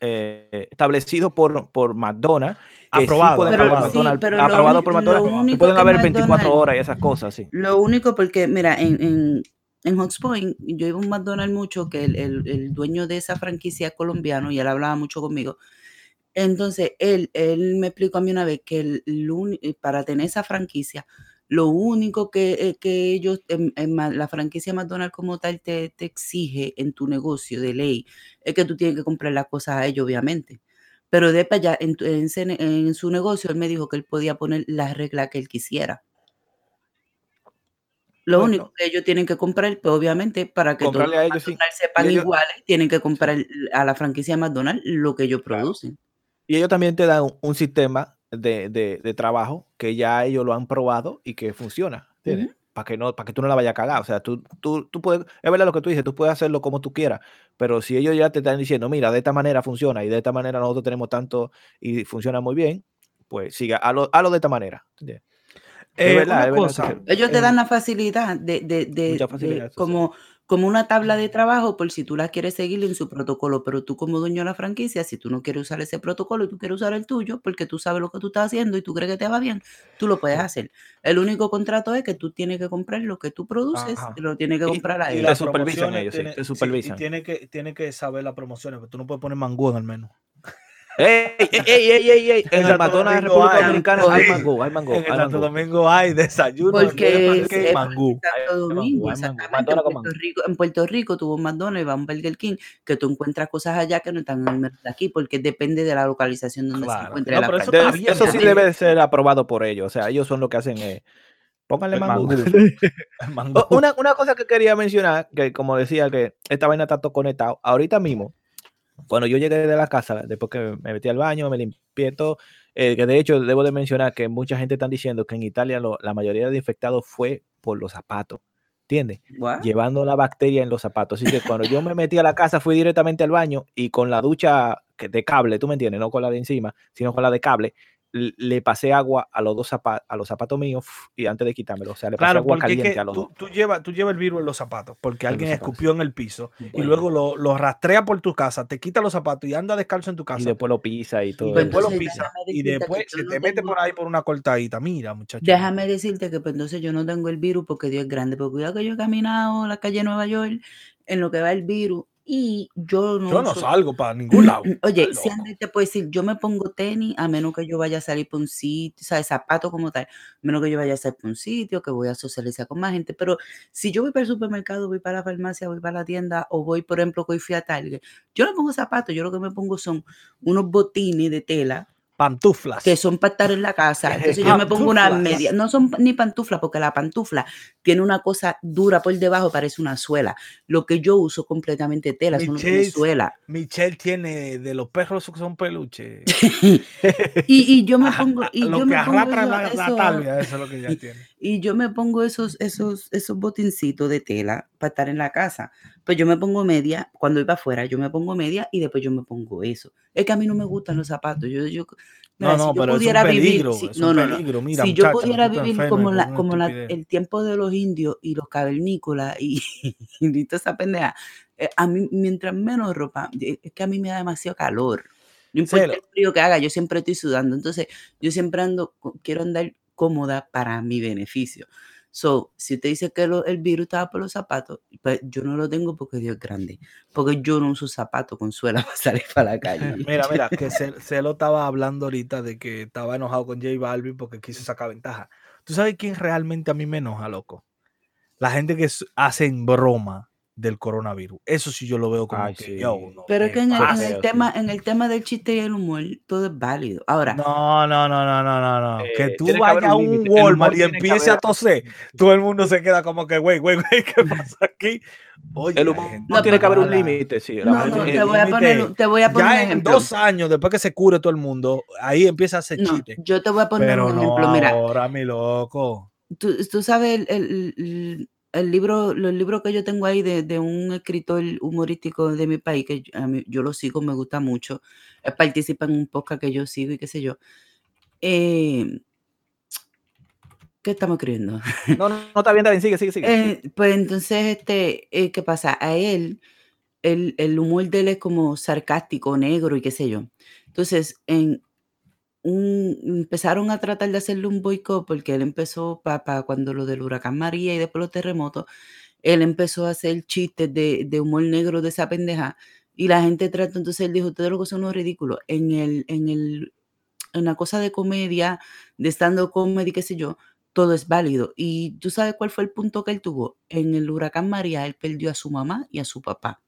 eh, esta- establecido por, por McDonald's. sí Aprobado, Pero sí, McDonald's- lo aprobado por McDonald's, pueden haber 24 McDonald's- horas y esas cosas, sí. Lo único porque, mira, en, en, en Hawks Point, yo iba a un McDonald's mucho, que el, el- el dueño de esa franquicia colombiano y él hablaba mucho conmigo. Entonces, él, él me explicó a mí una vez que el, para tener esa franquicia, lo único que, eh, que ellos, em, em, la franquicia McDonald's como tal te, te exige en tu negocio de ley, es que tú tienes que comprar las cosas a ellos, obviamente. Pero de para allá, en, en en su negocio, él me dijo que él podía poner la regla que él quisiera. Lo Bueno. único que ellos tienen que comprar, pues obviamente, para que todos los ellos, sí. Sepan ellos- iguales, tienen que comprar a la franquicia McDonald's lo que ellos producen. Y ellos también te dan un, un sistema de, de- de trabajo que ya ellos lo han probado y que funciona. ¿entiendes? Para que, no, para que tú no la vayas a cagar. O sea, tú, tú, tú puedes, es verdad lo que tú dices, tú puedes hacerlo como tú quieras, pero si ellos ya te están diciendo, mira, de esta manera funciona y de esta manera nosotros tenemos tanto y funciona muy bien, pues siga, hazlo, hazlo de esta manera. Eh, verdad, una es verdad, cosa, sí, Ellos te eh, dan la facilidad de, de- de- sí. Como, una tabla de trabajo por si tú la quieres seguir en su protocolo, pero tú como dueño de la franquicia, si tú no quieres usar ese protocolo y tú quieres usar el tuyo, porque tú sabes lo que tú estás haciendo y tú crees que te va bien, tú lo puedes hacer. El único contrato es que tú tienes que comprar lo que tú produces, Ajá. y lo tienes que Y- comprar a y ellos. la las supervisan promociones ellos, sí, te y tiene que, tiene que saber las promociones, pero tú no puedes poner mangú en el menú. ¡Ey, ey, ey, ey! En el McDonald's de República hay, Dominicana hay mango, hay mango, En Santo. Domingo hay desayuno, Porque mangú. Hay exactamente. En Puerto, Rico, en Puerto Rico tuvo un McDonald's y va a un Burger King, que tú encuentras cosas allá que no están en el mercado de aquí, porque depende de la localización donde se Claro. encuentre No, la pero eso eso sí debe de ser aprobado por ellos. O sea, ellos son los que hacen. eh, pónganle mangú. Mangú. [LAUGHS] Una, una cosa que quería mencionar, que como decía, que esta vaina está todo conectado. Ahorita mismo, cuando yo llegué de la casa, después que me metí al baño, me limpié todo, eh, que de hecho debo de mencionar que mucha gente está diciendo que en Italia lo- la mayoría de infectados fue por los zapatos. ¿Entiendes? What? Llevando la bacteria en los zapatos. Así que cuando yo me metí a la casa, fui directamente al baño y con la ducha de cable, tú me entiendes, no con la de encima, sino con la de cable, le pasé agua a los dos zapatos, a los zapatos míos y antes de quitármelo. O sea, le pasé Claro, agua porque es caliente que a los tú, dos. tú llevas tú llevas el virus en los zapatos, porque En alguien escupió en el piso y luego lo, lo rastrea por tu casa, te quita los zapatos y anda descalzo en tu Y casa. después lo pisa y todo. Y después lo pisa. Y después se no te mete tengo- por ahí por una cortadita. Mira, muchacho. Déjame decirte que pues, entonces yo no tengo el virus porque Dios es grande, porque cuidado que yo he caminado la calle de Nueva York en lo que va el virus y yo no Yo no salgo para ningún lado. [CLEARS THROAT] Oye, si. Andy te puede decir, yo me pongo tenis a menos que yo vaya a salir por un sitio, o sea, zapatos como tal, a menos que yo vaya a salir por un sitio, que voy a socializar con más gente. Pero si yo voy para el supermercado, voy para la farmacia, voy para la tienda, o voy, por ejemplo, que hoy fui a Target, yo no pongo zapatos, yo lo que me pongo son unos botines de tela Pantuflas. que son para estar en la casa. [LAUGHS] Entonces yo me pongo una Pantuflas. media, no son ni pantuflas, porque la pantufla tiene una cosa dura por debajo, parece una suela. Lo que yo uso completamente tela, eso no tiene Michelle, suela. Michelle tiene de los perros que son peluches. [LAUGHS] Y, y yo me pongo, y lo yo que me pongo arrastra eso- la, es lo que ella tiene. y yo me pongo esos, esos, esos botincitos de tela para estar en la casa. Pues yo me pongo media, cuando iba afuera, yo me pongo media y después yo me pongo eso. Es que a mí no me gustan los zapatos. Yo, yo, No, no, si yo pero es un pudiera vivir, peligro. si- no, no, peligro. Mira, si yo pudiera vivir como, la, como la- el tiempo de los indios y los cavernícolas y, [LAUGHS] y toda esa pendeja, eh, a mí, mientras menos ropa, eh, es que a mí me da demasiado calor. No importa el frío que haga, yo siempre estoy sudando. Entonces, yo siempre ando, quiero andar cómoda para mi beneficio. So, si usted dice que lo- el virus estaba por los zapatos, pues yo no lo tengo porque Dios es grande. Porque yo no uso zapatos con suela [LAUGHS] para salir para la calle. Mira, mira, que Se- Celo estaba hablando ahorita de que estaba enojado con J Balvin porque quiso sacar ventaja. ¿Tú sabes quién realmente a mí me enoja, loco? La gente que hacen broma del coronavirus. Eso sí yo lo veo como Ay, que sí. yo no Pero es que en el, en el sí. tema, en el tema del chiste y el humor, todo es válido. Ahora, No, no, no, no, no, no, no. Eh, que tú vayas a un un Walmart y empieces a toser, [LAUGHS] todo el mundo se queda como que, güey, güey, güey, ¿qué [LAUGHS] pasa aquí? Oye, El humor No, tiene que haber un límite, sí. la no, no, te voy a poner, te voy a poner un Ya en ejemplo. dos años, después que se cure todo el mundo, ahí empieza a hacer No, chiste. yo te voy a poner Pero un no ejemplo. Mira, ahora, mi loco. tú, tú sabes el, el- el- el libro, los libros que yo tengo ahí de, de un escritor humorístico de mi país, que yo, a mí- yo lo sigo, me gusta mucho. Él participa en un podcast que yo sigo y qué sé yo. Eh, ¿Qué estamos escribiendo? No, [LAUGHS] no, no está bien, está bien, sigue, sigue, sigue. Eh, pues entonces, este, eh, ¿qué pasa? A él, el, el humor de él es como sarcástico, negro y qué sé yo. Entonces, en un, empezaron a tratar de hacerle un boicot porque él empezó para cuando lo del huracán María y después los terremotos, él empezó a hacer chistes de, de humor negro de esa pendeja y la gente trató, entonces él dijo, ustedes lo que son unos ridículos. En el, en el, en cosa de comedia, de estando comedy, qué sé yo, todo es válido. Y tú sabes cuál fue el punto que él tuvo. En el huracán María, él perdió a su mamá y a su papá.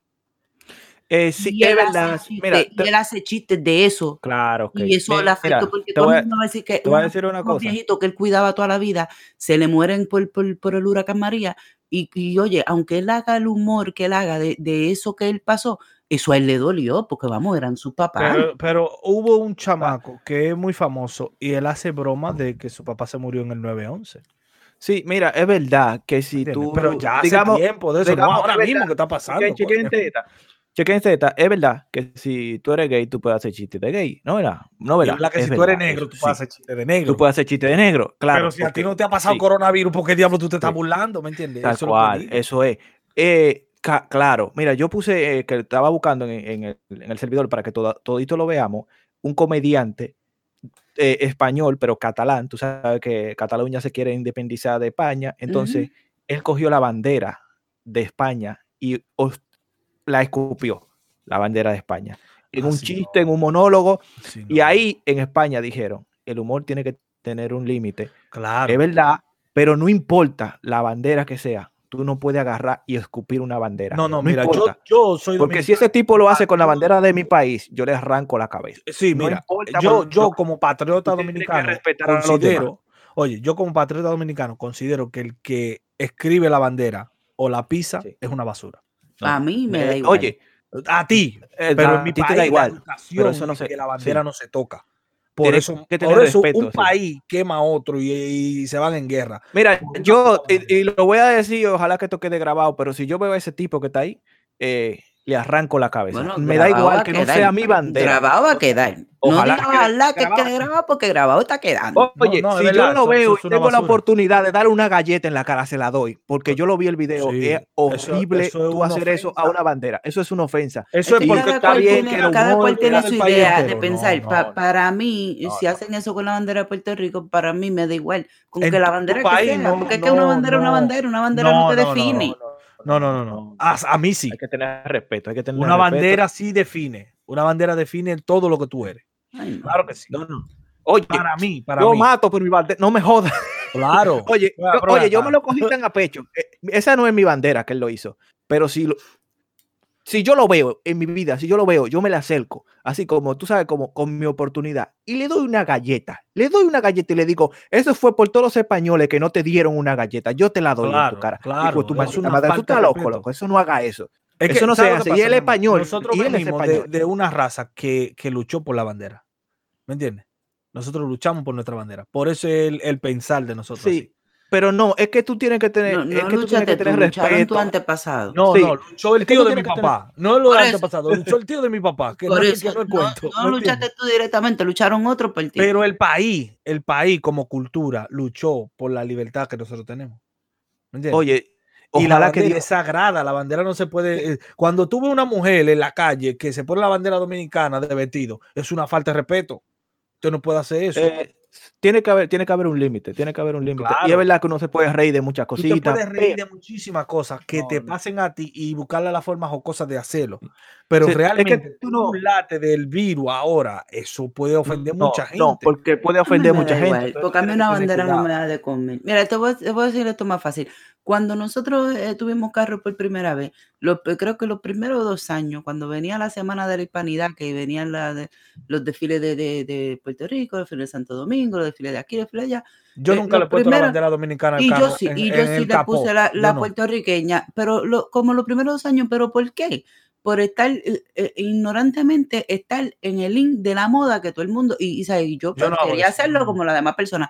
Eh, sí, y, es verdad. Mira, y él hace chistes de eso. claro, ok. Y eso Mi- le afectó mira, porque todo el mundo va a decir que te voy a uno- decir una cosa. viejitos que él cuidaba toda la vida se le mueren por, por, por el huracán María. Y, y, oye, aunque él haga el humor que él haga de, de eso que él pasó, eso a él le dolió, porque vamos, eran sus papás. Pero, pero hubo un chamaco que es muy famoso y él hace broma de que su papá se murió en el 911. Sí, mira, es verdad que si tú. Pero ya hace digamos, tiempo de eso, digamos, no ahora es mismo que está pasando. chequen- chequen coño. esta. Es verdad que si tú eres gay, tú puedes hacer chistes de gay. No, ¿verdad? No, ¿verdad? es verdad que Es si tú eres negro, tú sí. puedes hacer chiste de negro. Tú puedes hacer chistes de negro, claro. pero si a ti no te ha pasado sí. coronavirus, ¿por qué diablo tú te estás Sí. burlando? ¿Me entiendes? Tal Eso es lo que cual, digo. eso es. Eh, ca- claro, mira, yo puse eh, que estaba buscando en, en el, en el servidor para que todo, todito lo veamos, un comediante eh, español, pero catalán. Tú sabes que Cataluña se quiere independizar de España, entonces él cogió la bandera de España y os- la escupió, la bandera de España, en un chiste, en un monólogo, y no, ahí en España dijeron, el humor tiene que tener un límite. Claro. Es verdad, pero no importa la bandera que sea, tú no puedes agarrar y escupir una bandera. No, no, mira, yo, yo soy porque si ese tipo lo hace con la yo- bandera de mi país, yo le arranco la cabeza. Sí, no mira, yo, yo como patriota dominicano considero, oye, yo como patriota dominicano considero que el que escribe la bandera o la pisa Sí. es una basura. A mí me da Eh, igual. Oye, A ti, eh, pero a en mi ti te país da la igual. educación eso no se- que la bandera sí. no se toca. Por eso, que por eso respeto, un sí. país quema a otro y, y se van en guerra. Mira, yo, y, y lo voy a decir, ojalá que esto quede grabado, pero si yo veo a ese tipo que está ahí, eh, le arranco la cabeza. Bueno, Me da igual a que no quedar. sea mi bandera. Grabado va a quedar. Ojalá no digas que- ojalá que grabado. quede grabado porque grabado está quedando. Oye, no, es si verdad, yo lo eso- veo eso y tengo la oportunidad de darle una galleta en la cara, se la doy, porque yo lo vi el video. Sí, es eso- horrible eso es tú hacer eso a una bandera. Eso es una ofensa. Eso es que porque cada está cual bien tiene, que el cada cual tiene su idea de. No, pensar. no, Pa- no. para mí, No, si no. hacen eso con la bandera de Puerto Rico, para mí me da igual. Con En que la bandera que sea, no, porque es que una no, bandera es una no. bandera, una bandera no, No, te no, no, define. No, no, no, no. A, a mí sí. Hay que tener respeto, hay que tener Una respeto. bandera sí define. Una bandera define todo lo que tú eres. Ay. Claro que sí. No, no. Oye, Para mí, para yo mí. mato por mi bandera. No me jodas. Claro. [LAUGHS] Oye, yo, oye, yo me lo cogí tan a pecho. Eh, esa no es mi bandera que él lo hizo. Pero si, lo- si yo lo veo en mi vida, si yo lo veo, yo me le acerco, así como tú sabes, como con mi oportunidad, y le doy una galleta. Le doy una galleta y le digo, eso fue por todos los españoles que no te dieron una galleta. Yo te la doy en Claro, tu cara. claro, de tu es una madre, tú estás loco, loco. Eso no haga eso. Es Eso no se ¿sabes lo hace, que y amor? español, Nosotros y él es venimos de, español. de una raza que, que luchó por la bandera. ¿Me entiendes? Nosotros luchamos por nuestra bandera. Por eso es el, el pensar de nosotros. Sí, así. Pero no, es que tú tienes que tener, No, es que tú tienes que tú, tener lucharon tu respeto. antepasado. No, Sí. no, luchó el tío tú de mi tener- papá. No lo del antepasado, luchó el tío de mi papá. Que Por no, eso, no cuento. no ¿me luchaste tú directamente, lucharon otros por ti. Pero el país, el país como cultura, luchó por la libertad que nosotros tenemos. ¿Me entiendes? Oye, y la ojalá que es sagrada, la bandera no se puede. eh, Cuando tú ves una mujer en la calle que se pone la bandera dominicana de vestido, es una falta de respeto. Usted no puede hacer eso. Eh, tiene que haber, tiene que haber un límite, tiene que haber un límite. Y es Claro. verdad que uno se puede reír de muchas Tú te cositas. puedes reír pero- de muchísimas cosas que No, te no. pasen a ti y buscarle la forma o cosas de hacerlo. Pero Sí, es que realmente, tú tú no- un late del virus ahora, eso puede ofender no, mucha gente. No, porque puede ofender me mucha da gente. igual, entonces porque a mí una bandera no me da de comer. Mira, te voy, a- te voy a decir esto más fácil. Cuando nosotros eh, tuvimos carro por primera vez, lo- creo que los primeros dos años, cuando venía la Semana de la Hispanidad, que venían la de- los desfiles de, de- de Puerto Rico, los desfiles de Santo Domingo, desfiles de aquí, de allá, Yo eh, nunca lo le he puesto la bandera dominicana al y carro yo sí, en- y yo sí le capó. puse la, Yo la no. puertorriqueña, pero lo- como los primeros dos años, ¿pero por qué? Por estar eh, eh, ignorantemente, estar en el link de la moda que todo el mundo, y, y, yo, Yo no hago quería hacerlo como las demás personas,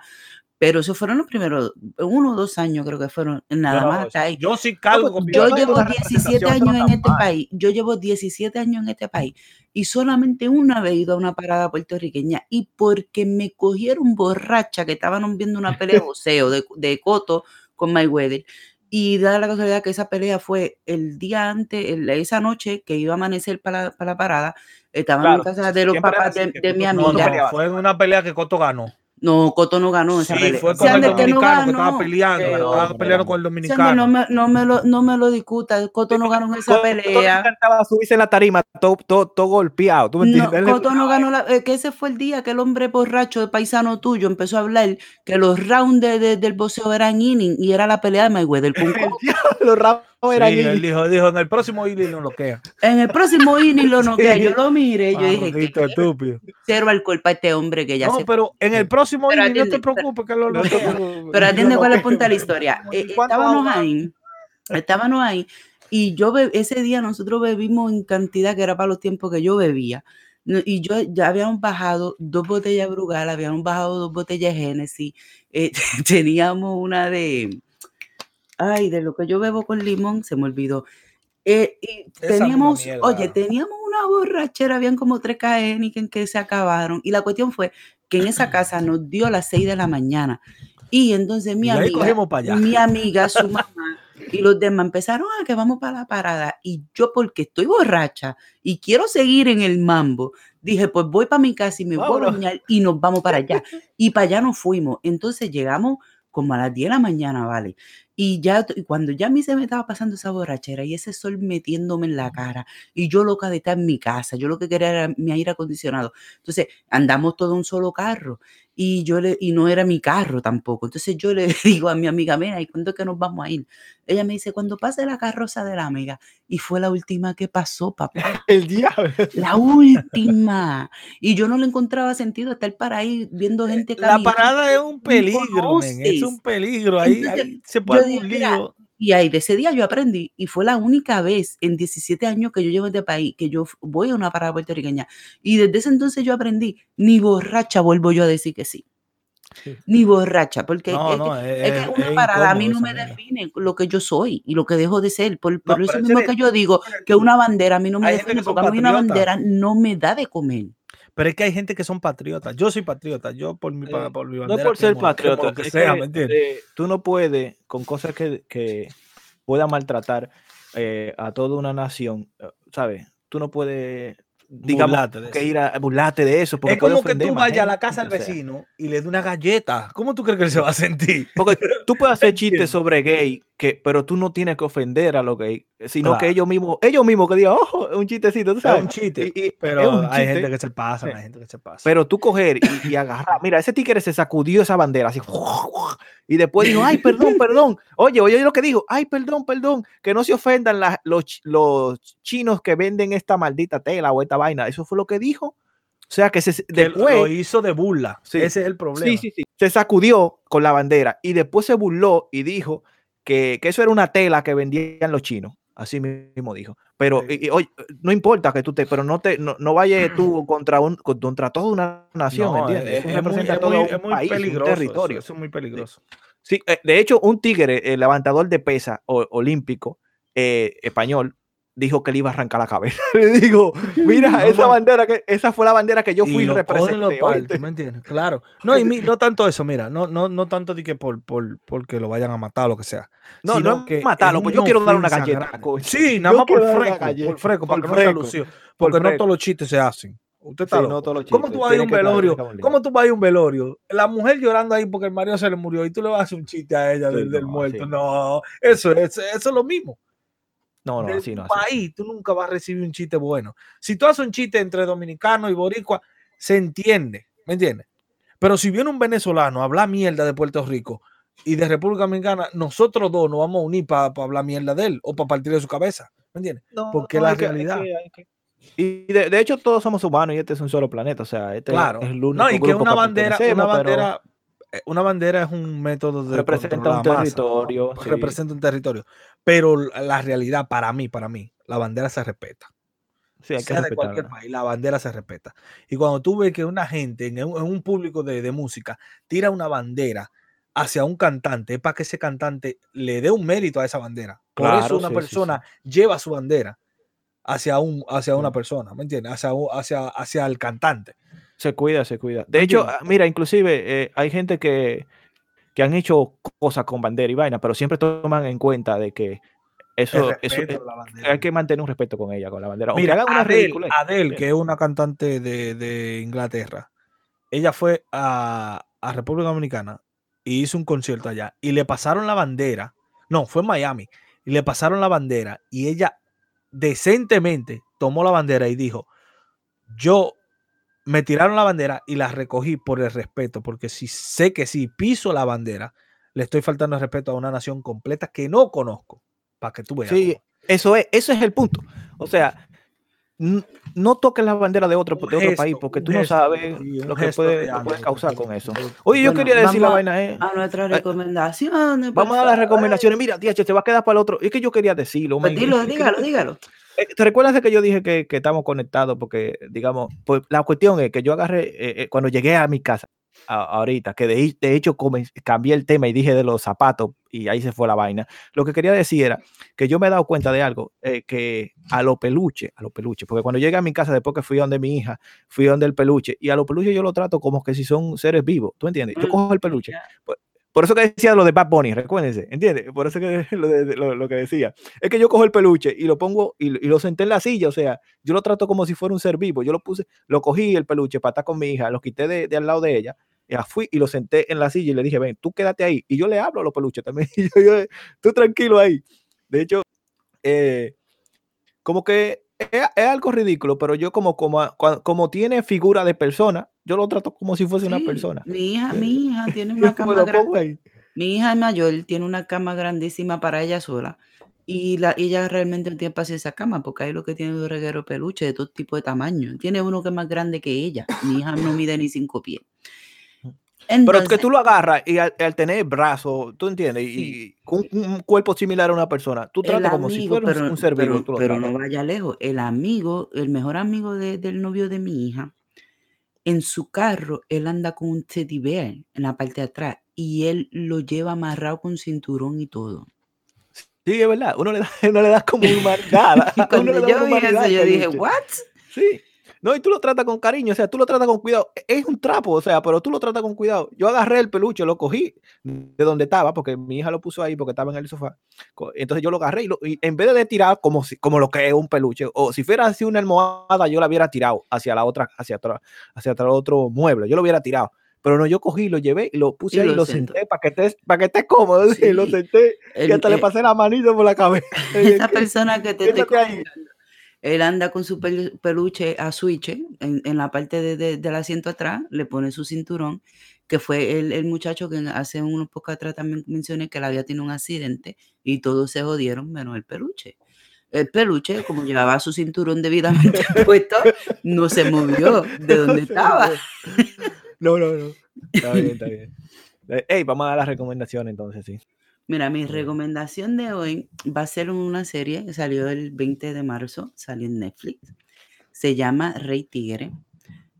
pero esos fueron los primeros, uno o dos años creo que fueron, nada no más hago hasta eso. ahí. Yo sí cargo bandera. tengo llevo una 17 representación que no años en este mal. país, yo llevo 17 años en este país y solamente una vez he ido a una parada puertorriqueña y porque me cogieron borracha que estaban viendo una pelea de [LAUGHS] boxeo de, de Coto con Mayweather y da la casualidad que esa pelea fue el día antes, el- esa noche que iba a amanecer para, la- para la parada, estaban en Claro, casa de los papás de, mi No, amiga. no, fue en una pelea que Coto ganó. No, Coto no ganó esa Sí, pelea. fue con el que no dominicano que estaba peleando, estaba no, peleando no, con el dominicano. no me, no, me lo, no me lo discuta. Coto no ganó en esa Coto pelea. intentaba subirse en la tarima todo, todo, todo golpeado. ¿Tú me No, Coto no ganó la, eh, que ese fue el día que el hombre borracho de paisano tuyo empezó a hablar que los rounds de- de- del boxeo eran inning y era la pelea de Mayweather con Coto. Los eran Sí, él dijo, dijo, en el próximo Ili no lo queda. En el próximo inning lo [LAUGHS] noquea. Sí. Yo lo miré, yo dije, que estúpido. cero alcohol para este hombre que ya No, se pero en el próximo Pero Ili no te preocupes que lo No [LAUGHS] te noquea. preocupes. Pero atiende cuál no- es el punto de la [LAUGHS] historia. Eh, ¿Y cuánto estábamos ahora? ahí, estábamos ahí, y yo ese día nosotros bebimos en cantidad que era para los tiempos que yo bebía. No, Y yo ya habíamos bajado dos botellas de Brugal, habíamos bajado dos botellas de Genesis, eh, teníamos una de, ay, de lo que yo bebo con limón, se me olvidó. Eh, y teníamos, oye, teníamos una borrachera, habían como tres Heineken que se acabaron. Y la cuestión fue que en esa casa [CLEARS THROAT] nos dio a las 6 de la mañana. Y entonces mi Y amiga, mi amiga, su [LAUGHS] mamá y los demás empezaron a que vamos para la parada. Y yo, porque estoy borracha y quiero seguir en el mambo, dije, pues voy para mi casa y me voy a bañar y nos vamos para allá. [LAUGHS] Y para allá nos fuimos. Entonces llegamos como a las 10 de la mañana, ¿vale? Y ya y cuando ya a mí se me estaba pasando esa borrachera y ese sol metiéndome en la cara y yo loca de estar en mi casa, yo lo que quería era mi aire acondicionado. Entonces andamos todo un solo carro y yo le y no era mi carro tampoco. Entonces yo le [LAUGHS] digo a mi amiga, mira, ¿y cuándo es que nos vamos a ir? Ella me dice, cuando pase la carroza de la amiga. Y fue la última que pasó, papá. [LAUGHS] El diablo. La última. Y yo no le encontraba sentido estar para ahí viendo gente La parada es un peligro, men, es un peligro. Ahí, Entonces, ahí se puede un mira, lío. Y ahí de ese día yo aprendí, y fue la única vez en 17 años que yo llevo este país que yo voy a una parada puertorriqueña. Y desde ese entonces yo aprendí, ni borracha vuelvo yo a decir que sí. Sí. Ni borracha, porque No, es, no, que, es, es que es una parada a mí no me define lo que yo soy y lo que dejo de ser. Por, por No, eso mismo que yo digo que una bandera a mí no me define, porque a mí una bandera no me da de comer. Pero es que hay gente que son patriotas. Yo soy patriota. Yo por mi, Eh, por mi No bandera. por ser quemo patriota, Lo que es sea, que, ¿me entiendes? eh, tú no puedes, con cosas que, que puedan maltratar eh, a toda una nación, eh, ¿sabes? Tú no puedes, digamos, que ir a burlarte de eso. Porque Es como que tú vayas a la casa del o sea. vecino y le des una galleta. ¿Cómo tú crees que él se va a sentir? Porque tú puedes hacer [LAUGHS] chistes sobre gay, que, pero tú no tienes que ofender a los gays, sino que ellos mismos, ellos mismos que digan, ojo, es un chistecito, tú Es sabes. un chiste. Y- y es Pero hay gente que se pasa, Sí. hay gente que se pasa. Pero tú coger y, y agarrar, mira, ese tigre se sacudió esa bandera así, y después dijo, ay, perdón, perdón. Oye, oye lo que dijo, ay, perdón, perdón, que no se ofendan las- los, los chinos que venden esta maldita tela o esta vaina. Eso fue lo que dijo. O sea, que se, Que lo- después, lo hizo de burla. Sí. Ese es el problema. sí, sí, sí, se sacudió con la bandera y después se burló y dijo que, que eso era una tela que vendían los chinos. Así mismo dijo. Pero, Sí. y- y, oye, no importa que tú te, pero no te, no, no vayas tú [CLEARS THROAT] contra un, contra toda una nación, No, ¿entiendes? es, Eso es muy, es todo muy- un es muy país, peligroso. territorio. Eso, es muy peligroso. Sí, eh, de hecho, un tigre, el levantador de pesa o- olímpico eh, español, dijo que le iba a arrancar la cabeza. [LAUGHS] Le digo, mira, No, esa bandera que esa fue la bandera que yo fui y. Claro. No, y mi- no tanto eso, mira, no, no, no tanto de que por, por, porque lo vayan a matar o lo que sea. No, sino no que matarlo, es pues yo quiero darle una galleta. grande. Sí, nada más por fresco, por fresco, para que no sea lucido. por Porque no todos los chistes se hacen. Usted está Sí, loco. no todos los ¿Cómo tú vas a ir a un dar- velorio? ¿Cómo tú vas a ir a un velorio? La mujer llorando ahí porque el marido se le murió y tú le vas a hacer un chiste a ella Sí, del, del no, muerto. sí. No, eso, es- eso es lo mismo. No, no, así no. país, tú nunca vas a recibir un chiste bueno. Si tú haces un chiste entre dominicano y boricua, se entiende, ¿me entiendes? Pero si viene un venezolano a hablar mierda de Puerto Rico y de República Dominicana, nosotros dos nos vamos a unir para hablar mierda de él o para partir de su cabeza, ¿me entiendes? No, porque no, la hay que- hay realidad- que- hay que- Y de, de hecho todos somos humanos y este es un solo planeta, o sea, este Claro. es el único No, y que una bandera, una pero bandera, una bandera es un método de representa un masa, territorio. sí. representa un territorio. Pero la realidad, para mí, para mí, la bandera se respeta. Sí, hay que sea de cualquier país, la bandera se respeta. Y cuando tú ves que una gente en un, en un público de, de música tira una bandera hacia un cantante, es para que ese cantante le dé un mérito a esa bandera. Por eso Claro, una sí, sí, persona lleva su bandera hacia, un, hacia una persona, ¿me entiendes? Hacia, hacia, hacia el cantante. Se cuida, se cuida. De hecho, mira, inclusive eh, hay gente que, que han hecho cosas con bandera y vaina, pero siempre toman en cuenta de que eso, eso bandera. hay que mantener un respeto con ella, con la bandera. Mira, hagan una Adele, ridícula. Adele, que es una cantante de, de Inglaterra, ella fue a, a República Dominicana y hizo un concierto allá y le pasaron la bandera. No, fue en Miami. Y le pasaron la bandera y ella decentemente tomó la bandera y dijo, yo me tiraron la bandera y la recogí por el respeto, porque si sé que si piso la bandera, le estoy faltando el respeto a una nación completa que no conozco, para que tú veas. Sí, eso es, eso es el punto. O sea, no toques la bandera de otro, de otro país, porque tú no sabes lo que puede, causar con eso. Oye, yo quería decir la vaina es. A nuestras recomendaciones. Vamos a dar las recomendaciones. Mira, tía, te va a quedar para el otro. Es que yo quería decirlo. Pues dilo, dígalo, dígalo. Eh, ¿Te recuerdas de que yo dije que, que estamos conectados? Porque, digamos, pues la cuestión es que yo agarré, eh, eh, cuando llegué a mi casa, ahorita, que de, de hecho cambié el tema y dije de los zapatos y ahí se fue la vaina. Lo que quería decir era que yo me he dado cuenta de algo, que a los peluches, a los peluches, porque cuando llegué a mi casa después que fui donde mi hija, fui donde el peluche, y a los peluches yo lo trato como que si son seres vivos, ¿tú entiendes? Yo mm, cojo el peluche, pues, por eso que decía lo de Bad Bunny, recuérdense, ¿entiendes? Por eso que [LAUGHS] lo, que decía. Es que yo cojo el peluche y lo pongo y, lo senté en la silla, o sea, yo lo trato como si fuera un ser vivo. Yo lo puse, lo cogí el peluche para estar con mi hija, lo quité de, al lado de ella, ya fui y lo senté en la silla y le dije, ven, tú quédate ahí. Y yo le hablo a los peluches también. [LAUGHS] tú tranquilo ahí. De hecho, eh, como que es, algo ridículo, pero yo como, como, como tiene figura de persona, yo lo trato como si fuese una persona. Mi hija, [LAUGHS] mi hija tiene una cama grande. Mi hija mayor tiene una cama grandísima para ella sola. Y la, ella realmente no tiene para esa cama, porque hay lo que tiene un reguero peluche de todo tipo de tamaño. Tiene uno que es más grande que ella. Mi hija no mide ni cinco pies. Pero es que tú lo agarras y al, tener brazos, tú entiendes, y con un, cuerpo similar a una persona, tú tratas como si fuera un ser vivo. Pero, no vaya lejos. El amigo, el mejor amigo del novio de mi hija, en su carro, él anda con un teddy bear en la parte de atrás y él lo lleva amarrado con cinturón y todo. Sí, es verdad. Uno le da, [LAUGHS] uno le da como un marcada. [LAUGHS] [LAUGHS] cuando yo vi eso, yo dije, ¿what? Sí. No, y tú lo tratas con cariño, o sea, tú lo tratas con cuidado. E, es un trapo, o sea, pero tú lo tratas con cuidado. Yo agarré el peluche, lo cogí de donde estaba, porque mi hija lo puso ahí porque estaba en el sofá. Entonces yo lo agarré y, en vez de tirar como, si, como lo que es un peluche, o si fuera así una almohada, yo la hubiera tirado hacia la otra, hacia atrás, hacia otro, otro mueble, yo lo hubiera tirado. Pero no, yo cogí, lo llevé y lo puse ahí y lo, senté para que estés para que estés cómodo. Y lo senté y hasta le eh pasé la manito por la cabeza. [LAUGHS] Esa persona que te estoy él anda con su peluche a switch en, la parte de, del asiento atrás, le pone su cinturón, que fue el, muchacho que hace unos pocos atrás también mencioné que la había tenido un accidente y todos se jodieron menos el peluche. El peluche, como llevaba su cinturón debidamente [LAUGHS] puesto, no se movió de donde estaba. No, no, no. Está bien, está [LAUGHS] bien. Ey, vamos a dar las recomendaciones entonces, sí. Mira, mi recomendación de hoy va a ser una serie que salió el 20 de marzo, salió en Netflix. Se llama Rey Tigre.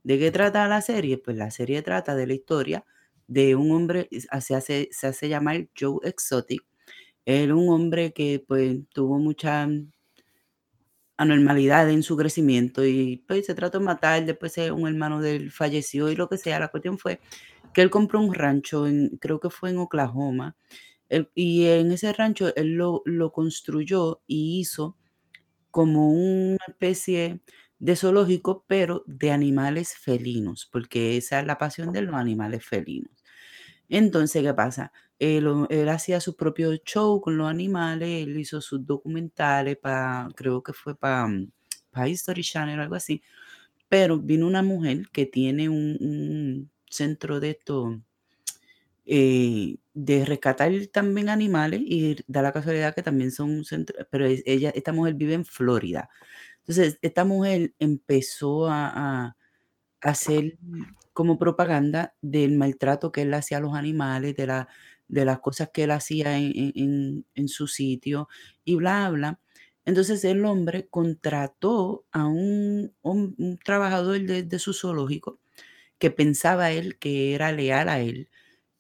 ¿De qué trata la serie? Pues la serie trata de la historia de un hombre, se hace, se hace llamar Joe Exotic. Era un hombre que pues tuvo mucha anormalidad en su crecimiento y pues se trató de matar, después un hermano de él falleció y lo que sea. La cuestión fue que él compró un rancho, en, creo que fue en Oklahoma, y en ese rancho él lo, construyó y hizo como una especie de zoológico, pero de animales felinos, porque esa es la pasión de los animales felinos. Entonces, ¿qué pasa? Él, hacía su propio show con los animales, él hizo sus documentales para, creo que fue para mm, History Channel o algo así, pero vino una mujer que tiene un, un centro de esto eh, de rescatar también animales y da la casualidad que también son centro, pero ella, esta mujer vive en Florida. Entonces, esta mujer empezó a, hacer como propaganda del maltrato que él hacía a los animales, de, la, de las cosas que él hacía en, su sitio y bla, bla. Entonces el hombre contrató a un, trabajador de, de, su zoológico que pensaba él que era leal a él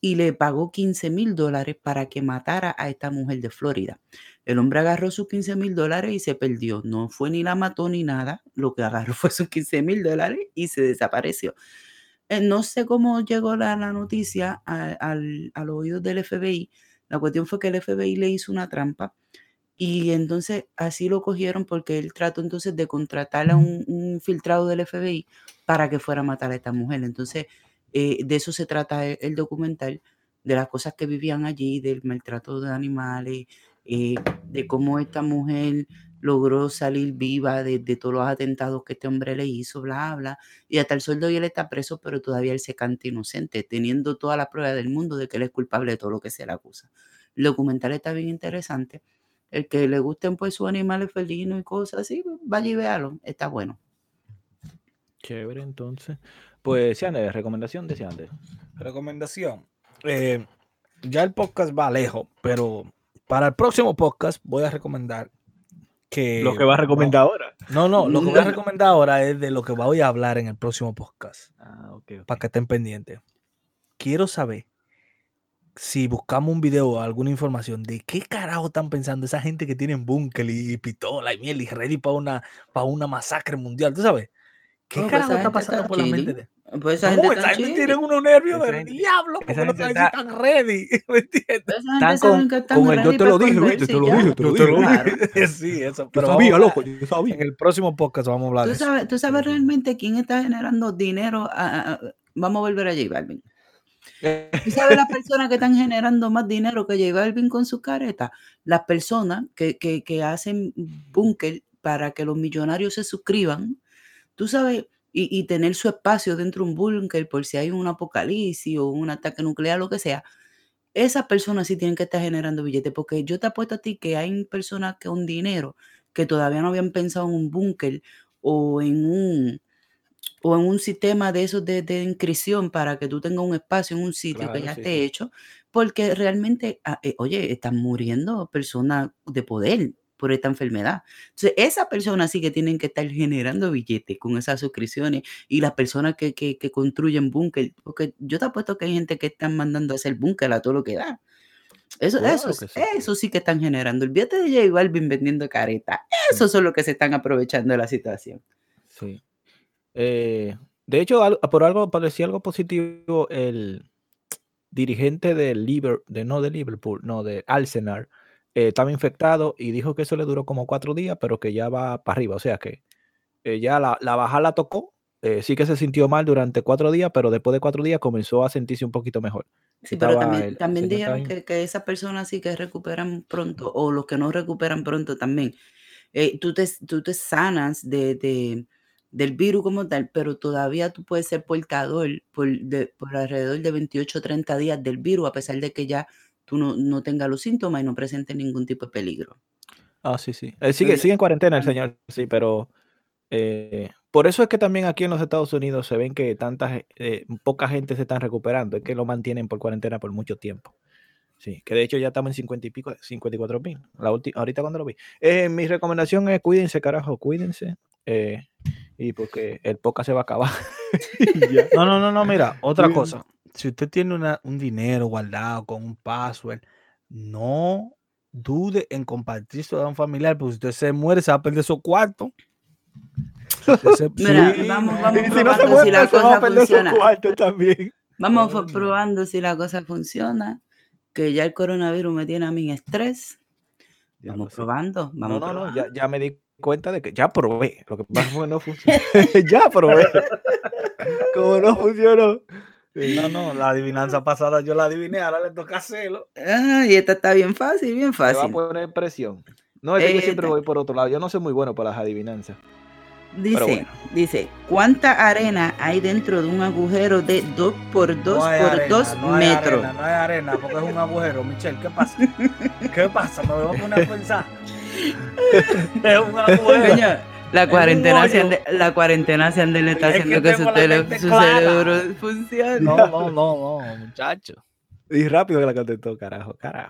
y le pagó 15 mil dólares para que matara a esta mujer de Florida. El hombre agarró sus 15 mil dólares y se perdió. No fue ni la mató ni nada. Lo que agarró [LAUGHS] fue sus 15 mil dólares y se desapareció. Eh, no sé cómo llegó la, noticia al, al oído del FBI. La cuestión fue que el FBI le hizo una trampa y entonces así lo cogieron porque él trató entonces de contratar a un, un filtrado del FBI para que fuera a matar a esta mujer. Entonces eh, de eso se trata el, el documental, de las cosas que vivían allí, del maltrato de animales, eh, de cómo esta mujer logró salir viva de, de todos los atentados que este hombre le hizo, bla, bla. Y hasta el sueldo y él está preso, pero todavía él se canta inocente, teniendo toda la prueba del mundo de que él es culpable de todo lo que se le acusa. El documental está bien interesante. El que le gusten pues sus animales felinos y cosas así, pues, vaya y véalo, está bueno. Chévere, entonces. Pues, Ciande, recomendación de Ciande. Recomendación. eh, ya el podcast va lejos, pero para el próximo podcast voy a recomendar que... Lo que va a recomendar ahora. No, no, lo que voy a [LAUGHS] recomendar ahora es de lo que voy a hablar en el próximo podcast, Ah, ok. ok. para que estén pendientes. Quiero saber si buscamos un video o alguna información de qué carajo están pensando esa gente que tienen búnker y pistola y miel y ready para una, para una masacre mundial, ¿tú sabes? ¿Qué pues carajo está gente está pasando por la mente de Pues esa No, gente esa gente tiene unos nervios Esa del gente- diablo, porque no si está- están ready, [LAUGHS] ¿me entiendes? Están saben con- están con el yo te lo dije, ¿viste? Te lo dije, te lo Yo te lo Claro. dije. [LAUGHS] Sí, eso. Yo Pero sabía, vamos a loco, yo sabía. En el próximo podcast vamos a hablar de ¿Tú eso. sabes, tú sabes realmente quién está generando dinero. a- a- a- vamos a volver a J Balvin. ¿Tú sabes las [LAUGHS] personas que están generando más dinero que J Balvin con sus caretas? Las personas que, que, que hacen búnker para que los millonarios se suscriban. Tú sabes, y, y tener su espacio dentro de un búnker por si hay un apocalipsis o un ataque nuclear, lo que sea. Esas personas sí tienen que estar generando billetes, porque yo te apuesto a ti que hay personas que un dinero que todavía no habían pensado en un búnker o en un o en un sistema de esos de, de inscripción para que tú tengas un espacio en un sitio que ya sí, esté sí. hecho, porque realmente, ah, eh, oye, están muriendo personas de poder por esta enfermedad. Entonces, esas personas sí que tienen que estar generando billetes con esas suscripciones y las personas que, que, que construyen búnker, porque yo te apuesto que hay gente que están mandando a hacer búnker a todo lo que da. Eso, Claro eso, sí. eso sí que están generando. El billete de J Balvin vendiendo careta. Eso son los que se están aprovechando de la situación. Sí. Eh, de hecho, por algo parecía algo positivo, el dirigente del Liver, de no de Liverpool, no de Arsenal, eh, estaba infectado y dijo que eso le duró como cuatro días, pero que ya va para arriba. O sea que eh, ya la, la baja la tocó. eh, sí que se sintió mal durante cuatro días, pero después de cuatro días comenzó a sentirse un poquito mejor. Sí, pero Estaba también, el- el también señor dijeron que, que esas personas sí que recuperan pronto, o los que no recuperan pronto también, eh, tú, te, tú te sanas de, de- del virus como tal, pero todavía tú puedes ser portador por, de- por alrededor de 28 o 30 días del virus, a pesar de que ya tú no, no tengas los síntomas y no presentes ningún tipo de peligro. Ah, sí, sí. Eh, sigue, sigue en cuarentena el señor, sí, pero eh, por eso es que también aquí en los Estados Unidos se ven que tanta, ge- eh, poca gente se están recuperando, es que lo mantienen por cuarentena por mucho tiempo. Sí, que de hecho ya estamos en 50 y pico, 54 mil. La ahorita cuando lo vi. Eh, mi recomendación es cuídense, carajo, cuídense. eh, y porque el poca se va a acabar. [LAUGHS] No, no, no, no, mira, otra cosa. Si usted tiene una- un dinero guardado con un password, no dude en compartirlo a un familiar, porque si usted se muere, se va a perder su cuarto. Usted se- [LAUGHS] Mira, Sí, vamos- no probando si la cosa funciona. cuarto también. Vamos fo- Coño. probando si la cosa funciona, que ya el coronavirus me tiene a mí en estrés. Ya Vamos probando, No, vamos no, no, probando. ya, ya me di cuenta de que ya probé. Lo que pasa fue que no funcionó. [LAUGHS] [LAUGHS] ya probé. Como no funcionó. Sí. No, no, la adivinanza pasada yo la adiviné, ahora le toca hacerlo. Ah, y esta está bien fácil, bien Me va a fácil. poner presión. No, es que yo siempre voy por otro lado. Yo no soy muy bueno para las adivinanzas. Dice, bueno. dice, ¿cuánta arena hay dentro de un agujero de 2 por 2 No por arena, 2 no metros? arena, no hay arena, porque es un agujero, Michelle. ¿Qué pasa? [LAUGHS] ¿Qué pasa? Me voy a poner a pensar. [LAUGHS] es un agujero. La cuarentena, se ande- la cuarentena se ande le está Es haciendo que, su, tele- su cerebro funcione. No, no, no, no, muchacho. Y rápido que la contestó, carajo, carajo.